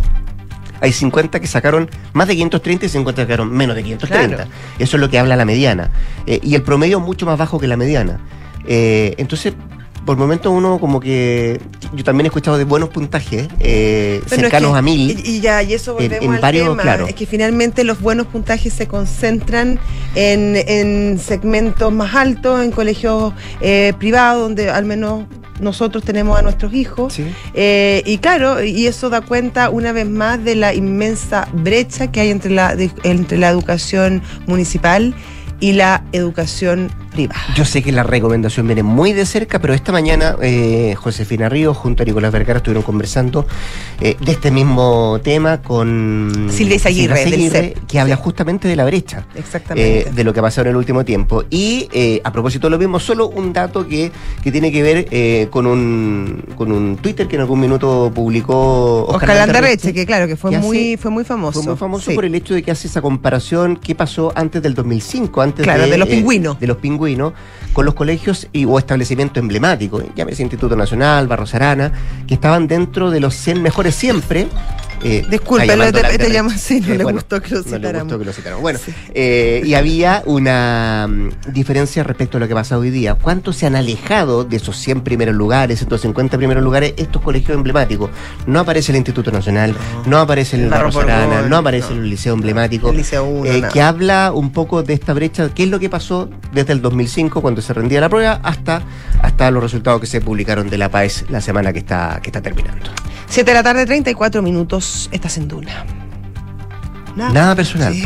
hay 50 que sacaron más de 530 y 50 que sacaron menos de 530. Claro. Eso es lo que habla la mediana. Eh, y el promedio mucho más bajo que la mediana. Eh, entonces, por momentos uno como que... Yo también he escuchado de buenos puntajes, eh, es cercanos que- a mil. Y, ya, y eso en- volvemos en al varios, tema. claro. Es que finalmente los buenos puntajes se concentran en, en segmentos más altos, en colegios eh, privados, donde al menos nosotros tenemos a nuestros hijos. Sí. Eh, y claro, y eso da cuenta una vez más de la inmensa brecha que hay entre la, de- entre la educación municipal y la educación privada. Yo sé que la recomendación viene muy de cerca, pero esta mañana eh, Josefina Ríos junto a Nicolás Vergara estuvieron conversando eh, de este mismo tema con Silvia Izaguirre, del CEP. que habla justamente de la brecha. Exactamente. eh, de lo que ha pasado en el último tiempo. Y eh, a propósito de lo mismo, solo un dato que, que tiene que ver con, un, con un Twitter que en algún minuto publicó Oscar, Oscar que claro, que fue que muy, hace- fue muy famoso. fue muy famoso Sí. por el hecho de que hace esa comparación qué pasó antes del 2005, antes Claro, de los eh, pingüinos. de los pingüinos, con los colegios y, o establecimientos emblemáticos, llámese Instituto Nacional, Barros Arana, que estaban dentro de los 100 mejores siempre. Eh, Disculpe, te- te llamo así, no le bueno, gustó que lo No le citáramos. gustó que lo citáramos. Bueno, eh, y había una mm, diferencia respecto a lo que pasa hoy día. ¿Cuánto se han alejado de esos 100 primeros lugares, 150 primeros lugares, estos colegios emblemáticos? No aparece el Instituto Nacional, no, aparece el Barro Barros Arana, Borbón, no aparece no. el Liceo Emblemático. El Liceo uno, eh, nada. que habla un poco de esta brecha, qué es lo que pasó desde el 2005 cuando se rendía la prueba hasta, hasta los resultados que se publicaron de la PAES la semana que está, que está terminando. 7 de la tarde, 34 minutos, estás en Duna. Nada personal. Sí.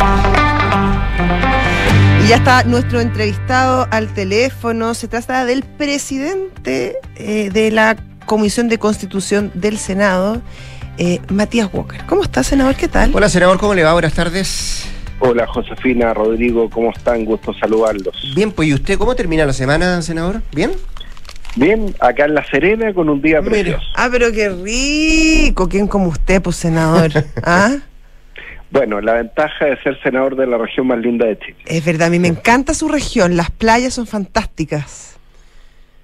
Y ya está nuestro entrevistado al teléfono. Se trata del presidente eh, de la Comisión de Constitución del Senado, eh, Matías Walker. ¿Cómo está, senador? ¿Qué tal? Hola senador, ¿cómo le va? Buenas tardes. Hola Josefina, Rodrigo, ¿cómo están? Gusto saludarlos. Bien, pues ¿y usted cómo termina la semana, senador? ¿Bien? Bien, acá en La Serena con un día precioso. Ah, pero qué rico. ¿Quién como usted, pues, senador? ¿Ah? Bueno, la ventaja de ser senador de la región más linda de Chile. Es verdad, a mí me encanta su región. Las playas son fantásticas.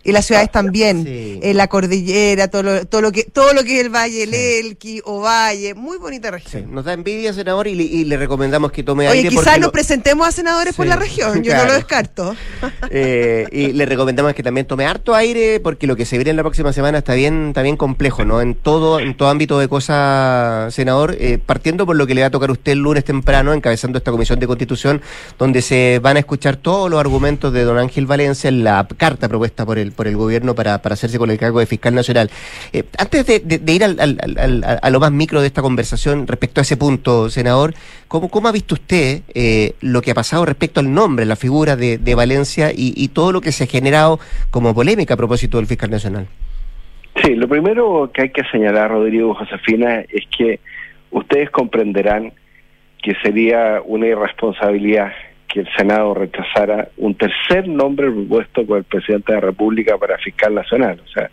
Y las ciudades también, Sí. eh, la cordillera, todo lo, todo lo que todo lo que es el Valle, el Sí. Elqui, Ovalle, muy bonita Sí, región. nos da envidia, senador, y le, y le recomendamos que tome Oye, aire. quizás porque nos lo- presentemos a senadores por Sí, la región, yo no lo descarto. Eh, y le recomendamos que también tome harto aire porque lo que se viene en la próxima semana está bien, está bien complejo, ¿no? En todo, en todo ámbito de cosas, senador, eh, partiendo por lo que le va a tocar a usted el lunes temprano, encabezando esta comisión de constitución, donde se van a escuchar todos los argumentos de don Ángel Valencia en la carta propuesta por por el gobierno para, para hacerse con el cargo de fiscal nacional. Eh, antes de, ir al- al- al- al- a lo más micro de esta conversación respecto a ese punto, senador, ¿cómo, cómo ha visto usted eh, lo que ha pasado respecto al nombre, la figura de, de Valencia y, y todo lo que se ha generado como polémica a propósito del fiscal nacional? Sí, lo primero que hay que señalar, Rodrigo Josefina, es que ustedes comprenderán que sería una irresponsabilidad que el Senado rechazara un tercer nombre propuesto por el presidente de la República para fiscal nacional. O sea,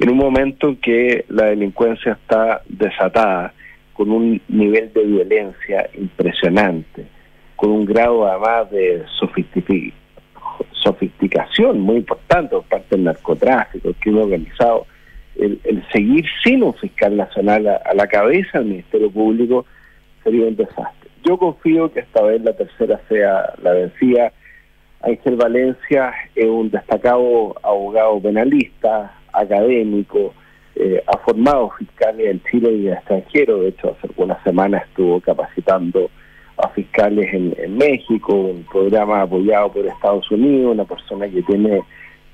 en un momento en que la delincuencia está desatada, con un nivel de violencia impresionante, con un grado además de sofisticación muy importante por parte del narcotráfico, el crimen organizado, el, el seguir sin un fiscal nacional a, a la cabeza del Ministerio Público sería un desastre. Yo confío que esta vez la tercera sea la vencida. Ángel Valencia es un destacado abogado penalista, académico, eh, ha formado fiscales en Chile y en extranjero. De hecho, hace algunas semanas estuvo capacitando a fiscales en, México, un programa apoyado por Estados Unidos, una persona que tiene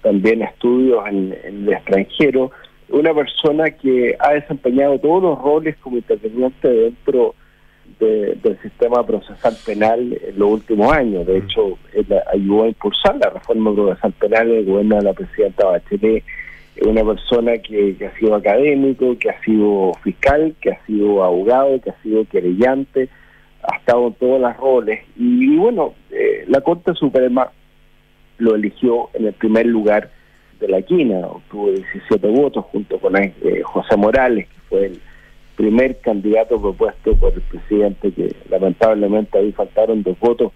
también estudios en, el extranjero, una persona que ha desempeñado todos los roles como interveniente dentro de- del sistema procesal penal en los últimos años. De hecho, él ayudó a impulsar la reforma procesal penal del gobierno de la presidenta Bachelet. Es una persona que, que ha sido académico, que ha sido fiscal, que ha sido abogado, que ha sido querellante, ha estado en todos los roles. Y, y bueno, eh, la Corte Suprema lo eligió en el primer lugar de la quina, obtuvo 17 votos junto con eh, José Morales, que fue el primer candidato propuesto por el presidente, que lamentablemente ahí faltaron dos votos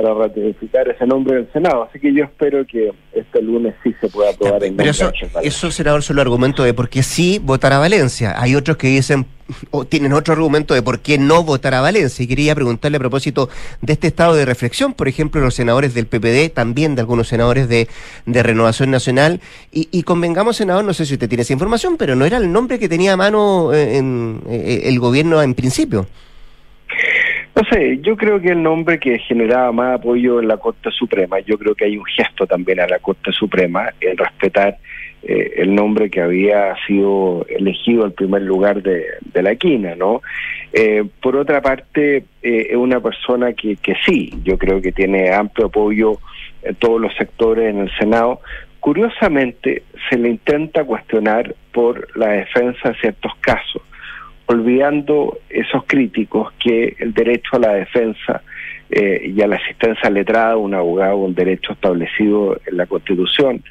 para ratificar ese nombre en el Senado. Así que yo espero que este lunes sí se pueda aprobar el Pero eso, eso, senador, son los argumentos de por qué sí votar a Valencia. Hay otros que dicen, o tienen otro argumento de por qué no votar a Valencia. Y quería preguntarle a propósito de este estado de reflexión, por ejemplo, los senadores del PPD, también de algunos senadores de, de Renovación Nacional. Y, y convengamos, senador, no sé si usted tiene esa información, pero no era el nombre que tenía a mano eh, en, eh, el gobierno en principio. No sé, yo creo que el nombre que generaba más apoyo en la Corte Suprema, yo creo que hay un gesto también a la Corte Suprema en respetar eh, el nombre que había sido elegido en primer lugar de, de la quina, ¿no? Eh, por otra parte, eh, es una persona que, que sí, yo creo que tiene amplio apoyo en todos los sectores en el Senado. Curiosamente, se le intenta cuestionar por la defensa de ciertos casos olvidando esos críticos que el derecho a la defensa eh, y a la asistencia letrada de un abogado, un derecho establecido en la Constitución,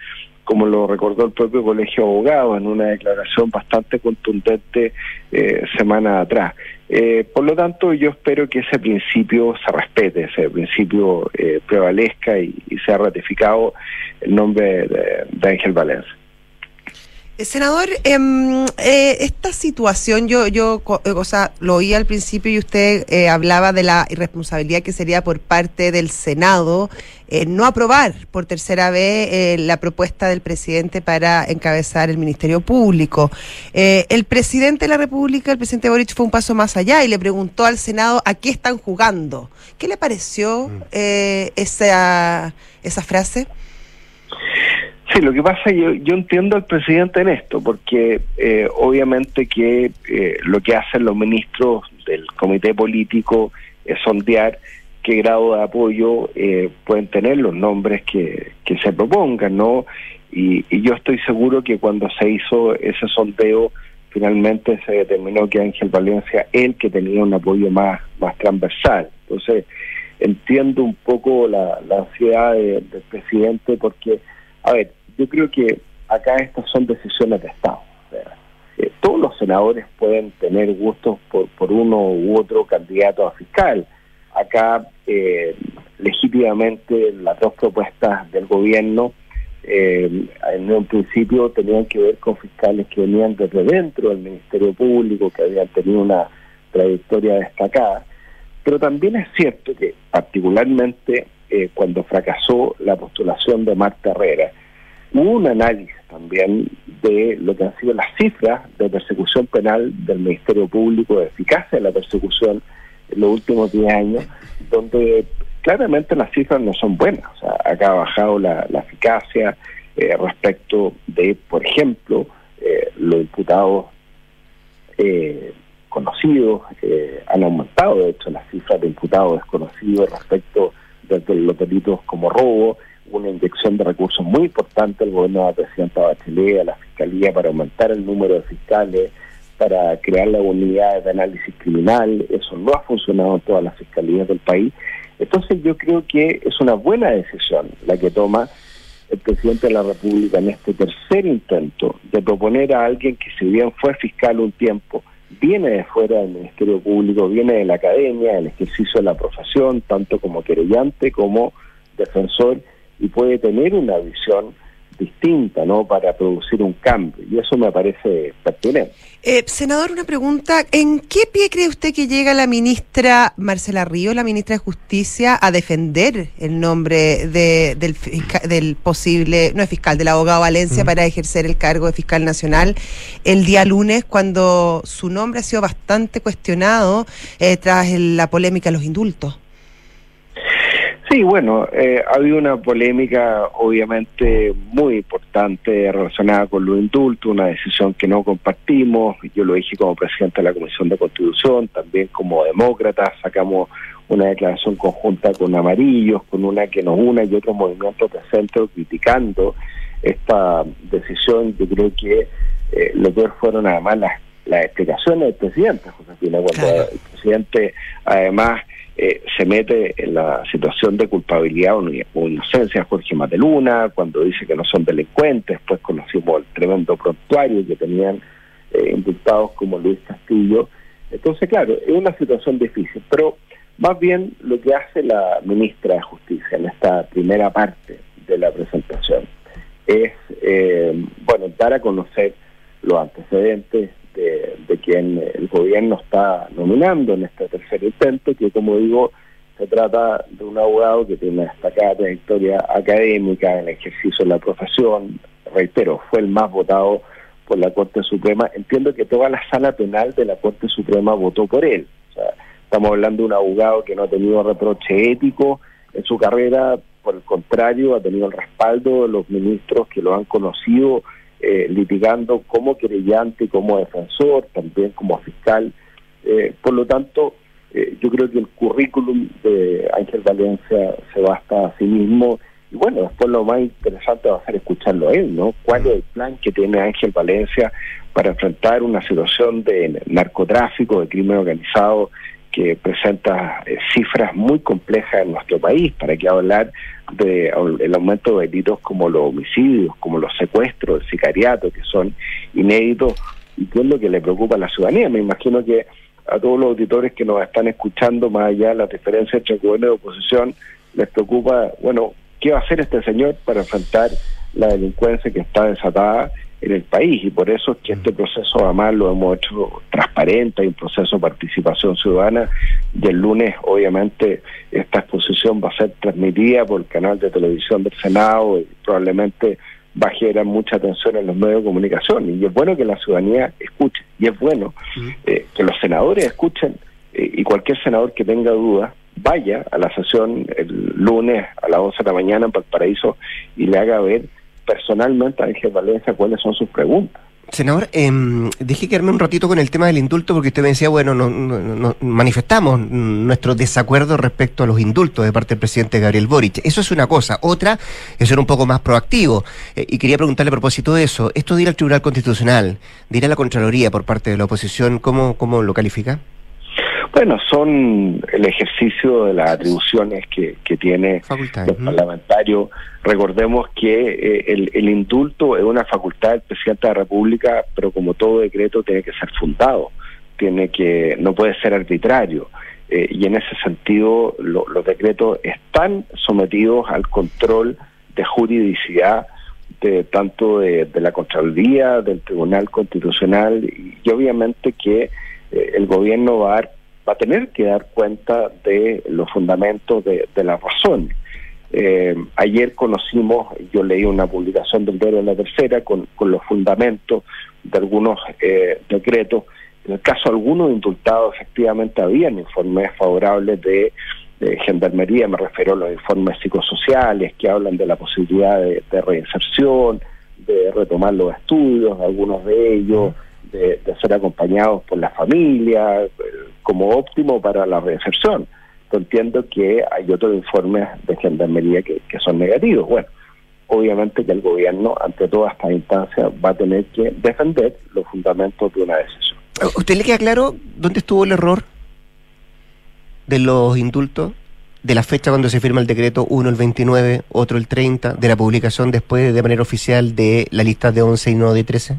como lo recordó el propio Colegio de Abogados en una declaración bastante contundente eh, semana atrás. Eh, por lo tanto, yo espero que ese principio se respete, ese principio eh, prevalezca y, y sea ratificado el nombre de, de Ángel Valencia. Senador, em, eh, esta situación, yo, yo, eh, o sea, lo oí al principio y usted eh, hablaba de la irresponsabilidad que sería por parte del Senado no aprobar por tercera vez la propuesta del presidente para encabezar el Ministerio Público. El presidente de la República, el presidente Boric, fue un paso más allá y le preguntó al Senado a qué están jugando. ¿Qué le pareció eh, esa, esa frase? Sí, lo que pasa, yo, yo entiendo al presidente en esto, porque eh, obviamente que eh, lo que hacen los ministros del comité político es sondear qué grado de apoyo eh, pueden tener los nombres que, que se propongan, ¿no? Y, yo estoy seguro que cuando se hizo ese sondeo, finalmente se determinó que Ángel Valencia el que tenía un apoyo más, más transversal. Entonces, entiendo un poco la, la ansiedad de- del presidente porque, a ver, yo creo que acá estas son decisiones de Estado. Eh, todos los senadores pueden tener gustos por, por uno u otro candidato a fiscal. Acá, eh, legítimamente, las dos propuestas del gobierno eh, en un principio tenían que ver con fiscales que venían desde dentro del Ministerio Público, que habían tenido una trayectoria destacada, pero también es cierto que particularmente cuando fracasó la postulación de Marta Herrera, hubo un análisis también de lo que han sido las cifras de persecución penal del Ministerio Público, de eficacia de la persecución en los últimos 10 años, donde claramente las cifras no son buenas. O sea, acá ha bajado la, eficacia eh, respecto de, por ejemplo, eh, los imputados eh, conocidos, han aumentado, de hecho, las cifras de imputados desconocidos respecto de los delitos como robo, una inyección de recursos muy importante al gobierno de la presidenta Bachelet, a la Fiscalía, para aumentar el número de fiscales, para crear la unidad de análisis criminal. Eso no ha funcionado en todas las fiscalías del país. Entonces yo creo que es una buena decisión la que toma el presidente de la República en este tercer intento de proponer a alguien que si bien fue fiscal un tiempo, viene de fuera del Ministerio Público, viene de la academia, del ejercicio de la profesión, tanto como querellante como defensor, y puede tener una visión distinta, ¿no? Para producir un cambio. Y eso me parece pertinente. Eh, senador, una pregunta. ¿En qué pie cree usted que llega la ministra Marcela Río, la ministra de Justicia, a defender el nombre de, del, del posible, no es fiscal, del abogado Valencia para ejercer el cargo de fiscal nacional el día lunes, cuando su nombre ha sido bastante cuestionado eh, tras la polémica de los indultos? Sí, bueno, eh, ha habido una polémica obviamente muy importante relacionada con los indultos, una decisión que no compartimos. Yo lo dije como presidente de la Comisión de Constitución, también como demócrata, sacamos una declaración conjunta con Amarillos, con una que nos una y otro movimiento de centro criticando esta decisión. Yo creo que eh, lo peor fueron además las, las explicaciones del presidente, Josefina, cuando el presidente además eh, se mete en la situación de culpabilidad o inocencia Jorge Mateluna, cuando dice que no son delincuentes, después conocimos el tremendo prontuario que tenían eh, indultados como Luis Castillo. Entonces, claro, es una situación difícil, pero más bien lo que hace la ministra de Justicia en esta primera parte de la presentación es, eh, bueno, dar a conocer los antecedentes de, quien el gobierno está nominando en este tercer intento, que como digo, se trata de un abogado que tiene una destacada trayectoria académica en el ejercicio de la profesión, reitero, fue el más votado por la Corte Suprema. Entiendo que toda la sala penal de la Corte Suprema votó por él. O sea, estamos hablando de un abogado que no ha tenido reproche ético en su carrera, por el contrario, ha tenido el respaldo de los ministros que lo han conocido eh, litigando como querellante, como defensor, también como fiscal. Eh, por lo tanto, eh, yo creo que el currículum de Ángel Valencia se basta a sí mismo. Y bueno, después lo más interesante va a ser escucharlo a él, ¿no? ¿Cuál es el plan que tiene Ángel Valencia para enfrentar una situación de narcotráfico, de crimen organizado, que presenta eh, cifras muy complejas en nuestro país, para que hablar del aumento de delitos como los homicidios, como los secuestros, el sicariato, que son inéditos, y qué es lo que le preocupa a la ciudadanía. Me imagino que a todos los auditores que nos están escuchando, más allá de la diferencia entre gobierno y oposición, les preocupa, bueno, ¿qué va a hacer este señor para enfrentar la delincuencia que está desatada en el país y por eso es que este proceso además lo hemos hecho transparente, hay un proceso de participación ciudadana y el lunes obviamente esta exposición va a ser transmitida por el canal de televisión del Senado y probablemente va a generar mucha atención en los medios de comunicación y es bueno que la ciudadanía escuche y es bueno eh, que los senadores escuchen eh, y cualquier senador que tenga dudas vaya a la sesión el lunes a las 11 de la mañana en Valparaíso y le haga ver personalmente a Ángel Valencia cuáles son sus preguntas. Senador, eh, dije quedarme un ratito con el tema del indulto porque usted me decía, bueno, no, manifestamos nuestro desacuerdo respecto a los indultos de parte del presidente Gabriel Boric. Eso es una cosa. Otra es ser un poco más proactivo. Eh, y quería preguntarle a propósito de eso, esto de ir al Tribunal Constitucional, de ir a la Contraloría por parte de la oposición, ¿cómo, cómo lo califica? Bueno, son el ejercicio de las atribuciones que, que tiene el parlamentario. Recordemos que eh, el, el, indulto es una facultad del presidente de la República, pero como todo decreto tiene que ser fundado, tiene que no puede ser arbitrario. Eh, y en ese sentido los decretos están sometidos al control de juridicidad de tanto de, de la Contraloría, del Tribunal Constitucional y, y obviamente que eh, el gobierno va a, dar- va a tener que dar cuenta de los fundamentos de, de las razones. Eh, ayer conocimos, yo leí una publicación del diario La Tercera con, con los fundamentos de algunos eh, decretos. En el caso de algunos indultados, efectivamente habían informes favorables de, de gendarmería, me refiero a los informes psicosociales que hablan de la posibilidad de, de reinserción, de retomar los estudios, algunos de ellos, de, ser acompañados por la familia, eh, como óptimo para la reinserción. Entiendo que hay otros informes de gendarmería que, que son negativos. Bueno, obviamente que el gobierno, ante todas estas instancias, va a tener que defender los fundamentos de una decisión. ¿A ¿Usted le queda claro dónde estuvo el error de los indultos? De la fecha cuando se firma el decreto, uno el 29, otro el 30, de la publicación después de manera oficial de la lista de 11 y no de 13.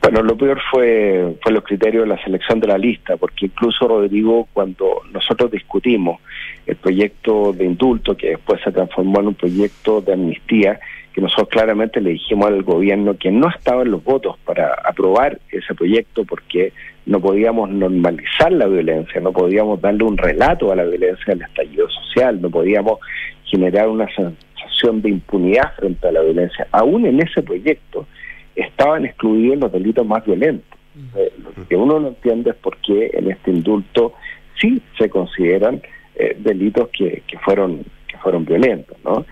Bueno, lo peor fue, fue los criterios de la selección de la lista, porque incluso, Rodrigo, cuando nosotros discutimos el proyecto de indulto, que después se transformó en un proyecto de amnistía, que nosotros claramente le dijimos al gobierno que no estaban los votos para aprobar ese proyecto porque no podíamos normalizar la violencia, no podíamos darle un relato a la violencia del estallido social, no podíamos generar una sensación de impunidad frente a la violencia. Aún en ese proyecto estaban excluidos los delitos más violentos. Eh, lo que uno no entiende es por qué en este indulto sí se consideran eh, delitos que, que fueron que fueron violentos, ¿no?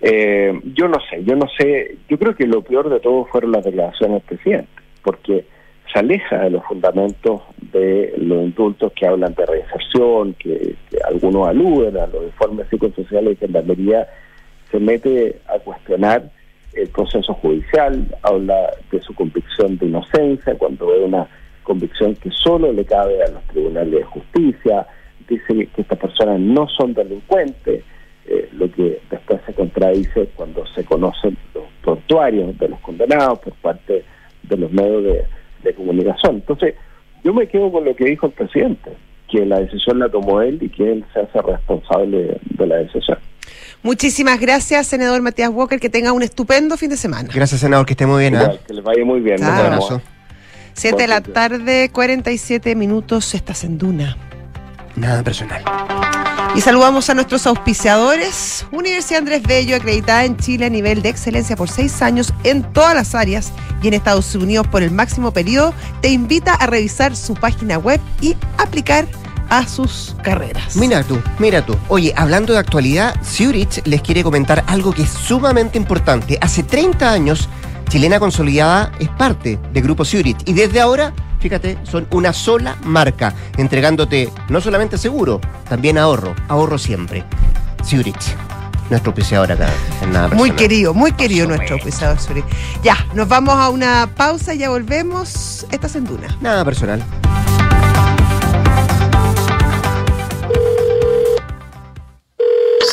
Eh, yo no sé, yo no sé, yo creo que lo peor de todo fueron las declaraciones del presidente, porque se aleja de los fundamentos de los indultos que hablan de reinserción, que, que algunos aluden a los informes psicosociales que la mayoría se mete a cuestionar el proceso judicial, habla de su convicción de inocencia, cuando ve una convicción que solo le cabe a los tribunales de justicia, dice que estas personas no son delincuentes, eh, lo que después se contradice cuando se conocen los prontuarios de los condenados por parte de los medios de, comunicación. Entonces, yo me quedo con lo que dijo el presidente, que la decisión la tomó él y que él se hace responsable de la decisión. Muchísimas gracias, senador Matías Walker. Que tenga un estupendo fin de semana. Gracias, senador, que esté muy bien. ¿eh? Igual, que les vaya muy bien. Chao. Un abrazo. Siete de la tarde, 47 minutos. Estás en Duna. Nada personal. Y saludamos a nuestros auspiciadores. Universidad Andrés Bello, acreditada en Chile a nivel de excelencia por seis años en todas las áreas y en Estados Unidos por el máximo periodo, te invita a revisar su página web y aplicar a sus carreras. Mira tú, mira tú. Oye, hablando de actualidad, Zurich les quiere comentar algo que es sumamente importante. Hace 30 años, Chilena Consolidada es parte del Grupo Zurich y desde ahora, fíjate, son una sola marca, entregándote no solamente seguro, también ahorro, ahorro siempre. Zurich, nuestro auspiciador acá en nada Muy querido, muy querido Por nuestro auspiciador. Suri. Ya, nos vamos a una pausa y ya volvemos. Estás en Duna. Nada personal.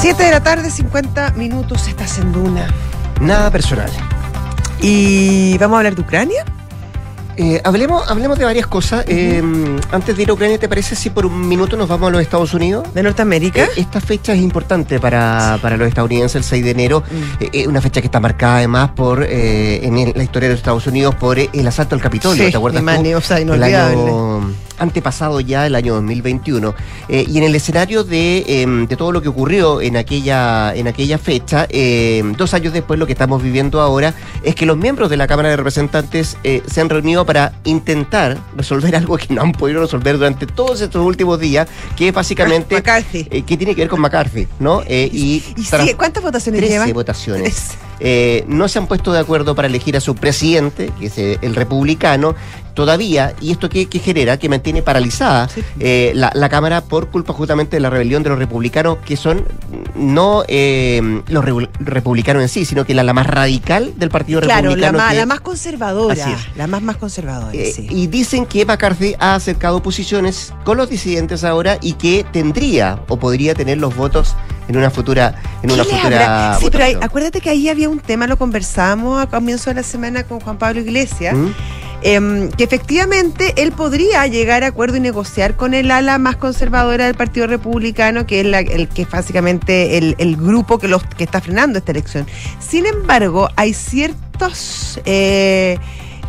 7 de la tarde, 50 minutos, estás en Duna. Nada personal. ¿Y vamos a hablar de Ucrania? Eh, hablemos, hablemos de varias cosas. Eh, antes de ir a Ucrania, ¿te parece si por un minuto nos vamos a los Estados Unidos? ¿De Norteamérica? Eh, esta fecha es importante para, para los estadounidenses, el 6 de enero. Mm. Una fecha que está marcada además por en el- la historia de los Estados Unidos por el asalto al Capitolio. Sí, ¿Te acuerdas? tú? o sea, el inolvidable. año antepasado ya, el año 2021. Eh, y en el escenario de, eh, de todo lo que ocurrió en aquella, en aquella fecha, eh, dos años después, lo que estamos viviendo ahora es que los miembros de la Cámara de Representantes eh, se han reunido para intentar resolver algo que no han podido resolver durante todos estos últimos días, que es básicamente... McCarthy. eh, que tiene que ver con McCarthy, ¿no? Eh, y ¿Y tras sigue- cuántas votaciones 13 llevan? votaciones. No se han puesto de acuerdo para elegir a su presidente, que es el republicano, todavía, y esto que, genera, que mantiene paralizada eh, la, la Cámara por culpa justamente de la rebelión de los republicanos, que son no eh, los republicanos en sí, sino que la, la más radical del Partido Claro, la Republicano. que- la más conservadora. La más más conservadora, eh, sí. Y dicen que McCarthy ha acercado posiciones con los disidentes ahora y que tendría o podría tener los votos en una futura en una ¿Qué le futura? Sí, pero votación. acuérdate que ahí había un tema, lo conversábamos a comienzo de la semana con Juan Pablo Iglesias, ¿Mm? Em, que efectivamente él podría llegar a acuerdo y negociar con el ala más conservadora del Partido Republicano, que es la- el que es básicamente el, el grupo que, los, que está frenando esta elección. Sin embargo, hay ciertos eh,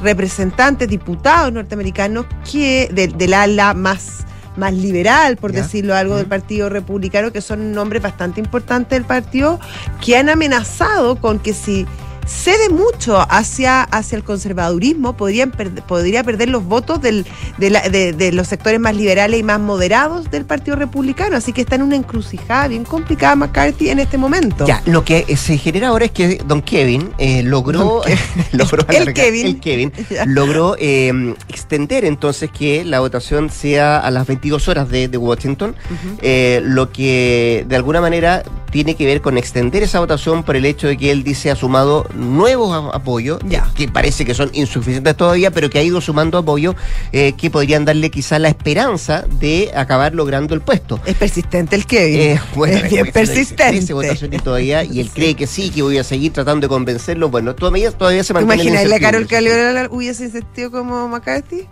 representantes, diputados norteamericanos que de- del ala más más liberal, por decirlo algo, del Partido Republicano, que son nombres bastante importantes del partido, que han amenazado con que si cede mucho hacia, hacia el conservadurismo, podrían perder- podría perder los votos del, de, la- de- de los sectores más liberales y más moderados del Partido Republicano. Así que está en una encrucijada bien complicada McCarthy en este momento. Ya, lo que eh, se genera ahora es que Don Kevin eh, logró, logró El Kevin. el Kevin Ya. logró eh, extender entonces que la votación sea a las 22 horas de, de Washington, eh, lo que de alguna manera tiene que ver con extender esa votación por el hecho de que él dice ha sumado nuevos apoyos, Ya. que parece que son insuficientes todavía, pero que ha ido sumando apoyos eh, que podrían darle quizá la esperanza de acabar logrando el puesto. Es persistente el Kevin. Eh, bueno, es bien persistente. 13 votaciones todavía y él Sí. cree que sí, que voy a seguir tratando de convencerlo. Bueno, todavía, todavía se ¿Te mantiene. en imaginas la Carol. Caliola hubiese insistido como McCarthy?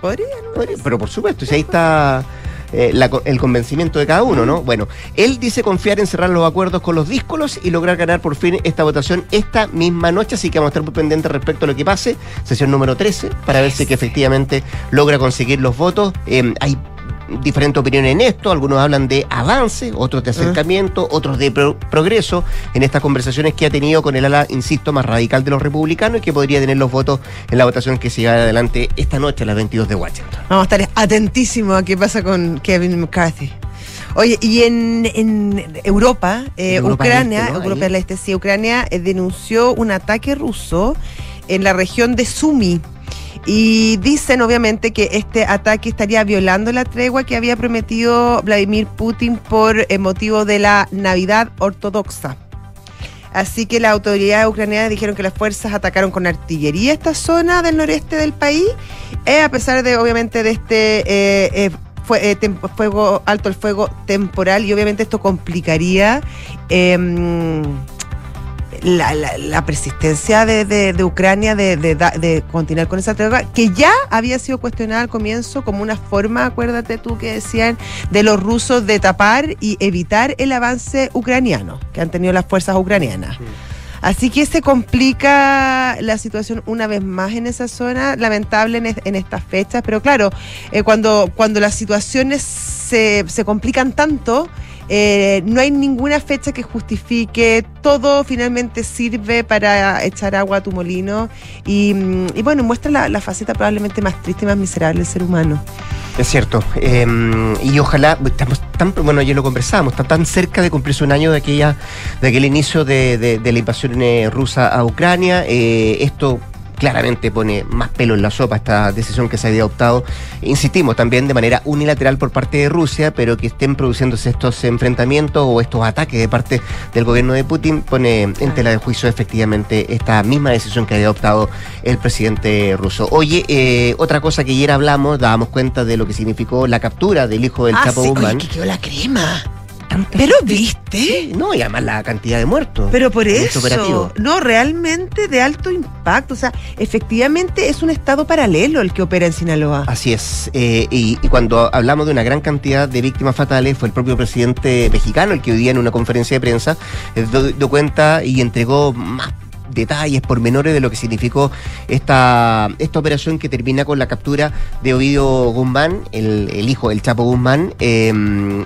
Podría, ¿no? Podría, Pero por supuesto, si ahí está eh, la el convencimiento de cada uno, ¿no? Bueno, él dice confiar en cerrar los acuerdos con los díscolos y lograr ganar por fin esta votación esta misma noche, así que vamos a estar muy pendientes respecto a lo que pase. Sesión número 13, para ver si que efectivamente logra conseguir los votos. Eh, hay diferentes opiniones en esto, algunos hablan de avance, otros de acercamiento, otros de pro- progreso en estas conversaciones que ha tenido con el ala, insisto, más radical de los republicanos y que podría tener los votos en la votación que se lleva adelante esta noche a las 22 de Washington. Vamos a estar atentísimos a qué pasa con Kevin McCarthy. Oye, y en, en Europa, eh, En Europa del Ucrania, Este, ¿no? Europa del Este, sí, Ucrania eh, denunció un ataque ruso en la región de Sumi. Y dicen obviamente que este ataque estaría violando la tregua que había prometido Vladimir Putin por eh, motivo de la Navidad ortodoxa. Así que las autoridades ucranianas dijeron que las fuerzas atacaron con artillería esta zona del noreste del país, eh, a pesar de obviamente de este eh, fuego alto el fuego temporal y obviamente esto complicaría em, la, la- la persistencia de, de- de Ucrania de, de continuar con esa tregua, que ya había sido cuestionada al comienzo como una forma, acuérdate tú que decían, de los rusos de tapar y evitar el avance ucraniano que han tenido las fuerzas ucranianas. Así que se complica la situación una vez más en esa zona, lamentable en, es- en estas fechas, pero claro, eh, cuando, cuando las situaciones se, se complican tanto, eh, no hay ninguna fecha que justifique, todo finalmente sirve para echar agua a tu molino y, mm, bueno, muestra la, faceta probablemente más triste y más miserable del ser humano. Es cierto. eh, y ojalá, estamos tan, bueno, ya lo conversábamos, está tan cerca de cumplirse un año de aquella, de aquel inicio de la invasión eh, rusa a Ucrania. Eh, esto claramente pone más pelo en la sopa esta decisión que se había adoptado, insistimos, también de manera unilateral por parte de Rusia, pero que estén produciéndose estos enfrentamientos o estos ataques de parte del gobierno de Putin, pone en tela de juicio efectivamente esta misma decisión que había adoptado el presidente ruso. Oye, eh, otra cosa que ayer hablamos, dábamos cuenta de lo que significó la captura del hijo del Ah, Chapo sí, oye, Guzmán. que quedó la crema. Pero viste. No, y además la cantidad de muertos. Pero por eso, operativo. no, realmente de alto impacto. O sea, efectivamente es un estado paralelo el que opera en Sinaloa. Así es. eh, y, y cuando hablamos de una gran cantidad de víctimas fatales, fue el propio presidente mexicano el que hoy día en una conferencia de prensa eh, dio, dio cuenta y entregó más detalles, pormenores de lo que significó esta, esta operación que termina con la captura de Ovidio Guzmán, el, el hijo del Chapo Guzmán. eh,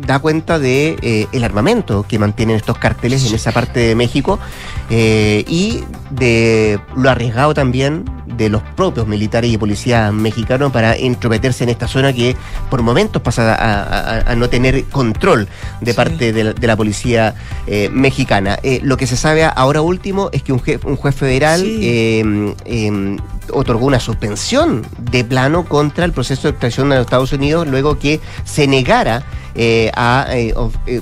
da cuenta de eh, el armamento que mantienen estos carteles en esa parte de México eh, y de lo arriesgado también de los propios militares y policías mexicanos para entrometerse en esta zona que por momentos pasa a, a- a no tener control de parte de la, de la policía eh, mexicana. Eh, lo que se sabe ahora último es que un, un juez federal eh, eh, otorgó una suspensión de plano contra el proceso de extracción de los Estados Unidos luego que se negara eh, a... eh, of- eh,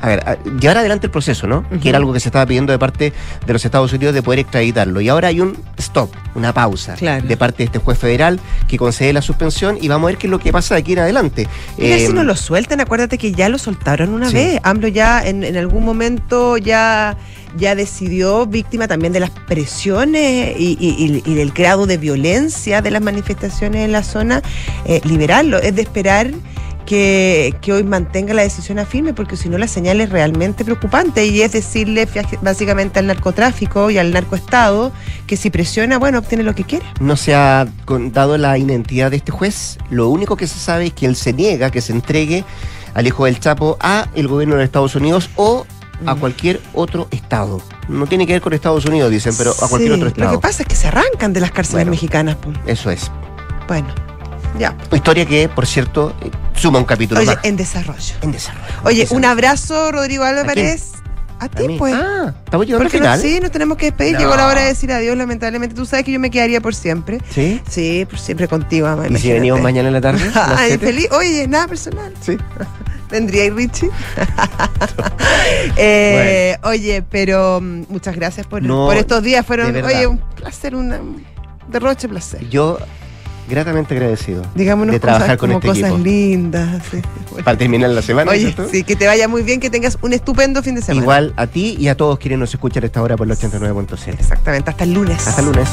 a ver, a- llevar adelante el proceso, ¿no? Que era algo que se estaba pidiendo de parte de los Estados Unidos de poder extraditarlo. Y ahora hay un stop, una pausa de parte de este juez federal que concede la suspensión y vamos a ver qué es lo que pasa de aquí en adelante. Mira, Eh, si no lo sueltan, acuérdate que ya lo soltaron una Sí. vez. AMLO ya en, en algún momento ya, ya decidió, víctima también de las presiones y, y- y- y del grado de violencia de las manifestaciones en la zona, eh, liberarlo. Es de esperar que, que hoy mantenga la decisión a firme, porque si no la señal es realmente preocupante y es decirle básicamente al narcotráfico y al narcoestado que si presiona, bueno, obtiene lo que quiere. no se ha dado la identidad de este juez. Lo único que se sabe es que él se niega que se entregue al hijo del Chapo a el gobierno de Estados Unidos o Mm. a cualquier otro estado. No tiene que ver con Estados Unidos, dicen, pero a cualquier Sí, otro Lo estado. que pasa es que se arrancan de las cárceles Bueno. mexicanas. Eso es. Bueno, ya. Historia que, por cierto, suma un capítulo Oye, más. en desarrollo. En desarrollo. Oye, un abrazo, Rodrigo Álvarez. A ti, pues. Ah, estamos llegando al final. no- sí, nos tenemos que despedir. No. Llegó la hora de decir adiós, lamentablemente. Tú sabes que yo me quedaría por siempre. ¿Sí? Sí, por siempre contigo, ama, ¿Y si imagínate. venimos mañana en la tarde? Ay, feliz. Oye, nada personal. Sí. ¿Vendría ahí Richie? Eh, Oye, pero mm, muchas gracias por, No, por estos días. Fueron, oye, un placer, un derroche de placer. Yo, gratamente agradecido Digámonos de trabajar cosas, con como este cosas equipo. lindas. sí. Bueno. Para terminar la semana. Oye, sí, que te vaya muy bien, que tengas un estupendo fin de semana. Igual a ti y a todos quienes nos escuchan a esta hora por el 89.7. Exactamente, hasta el lunes. Hasta el lunes.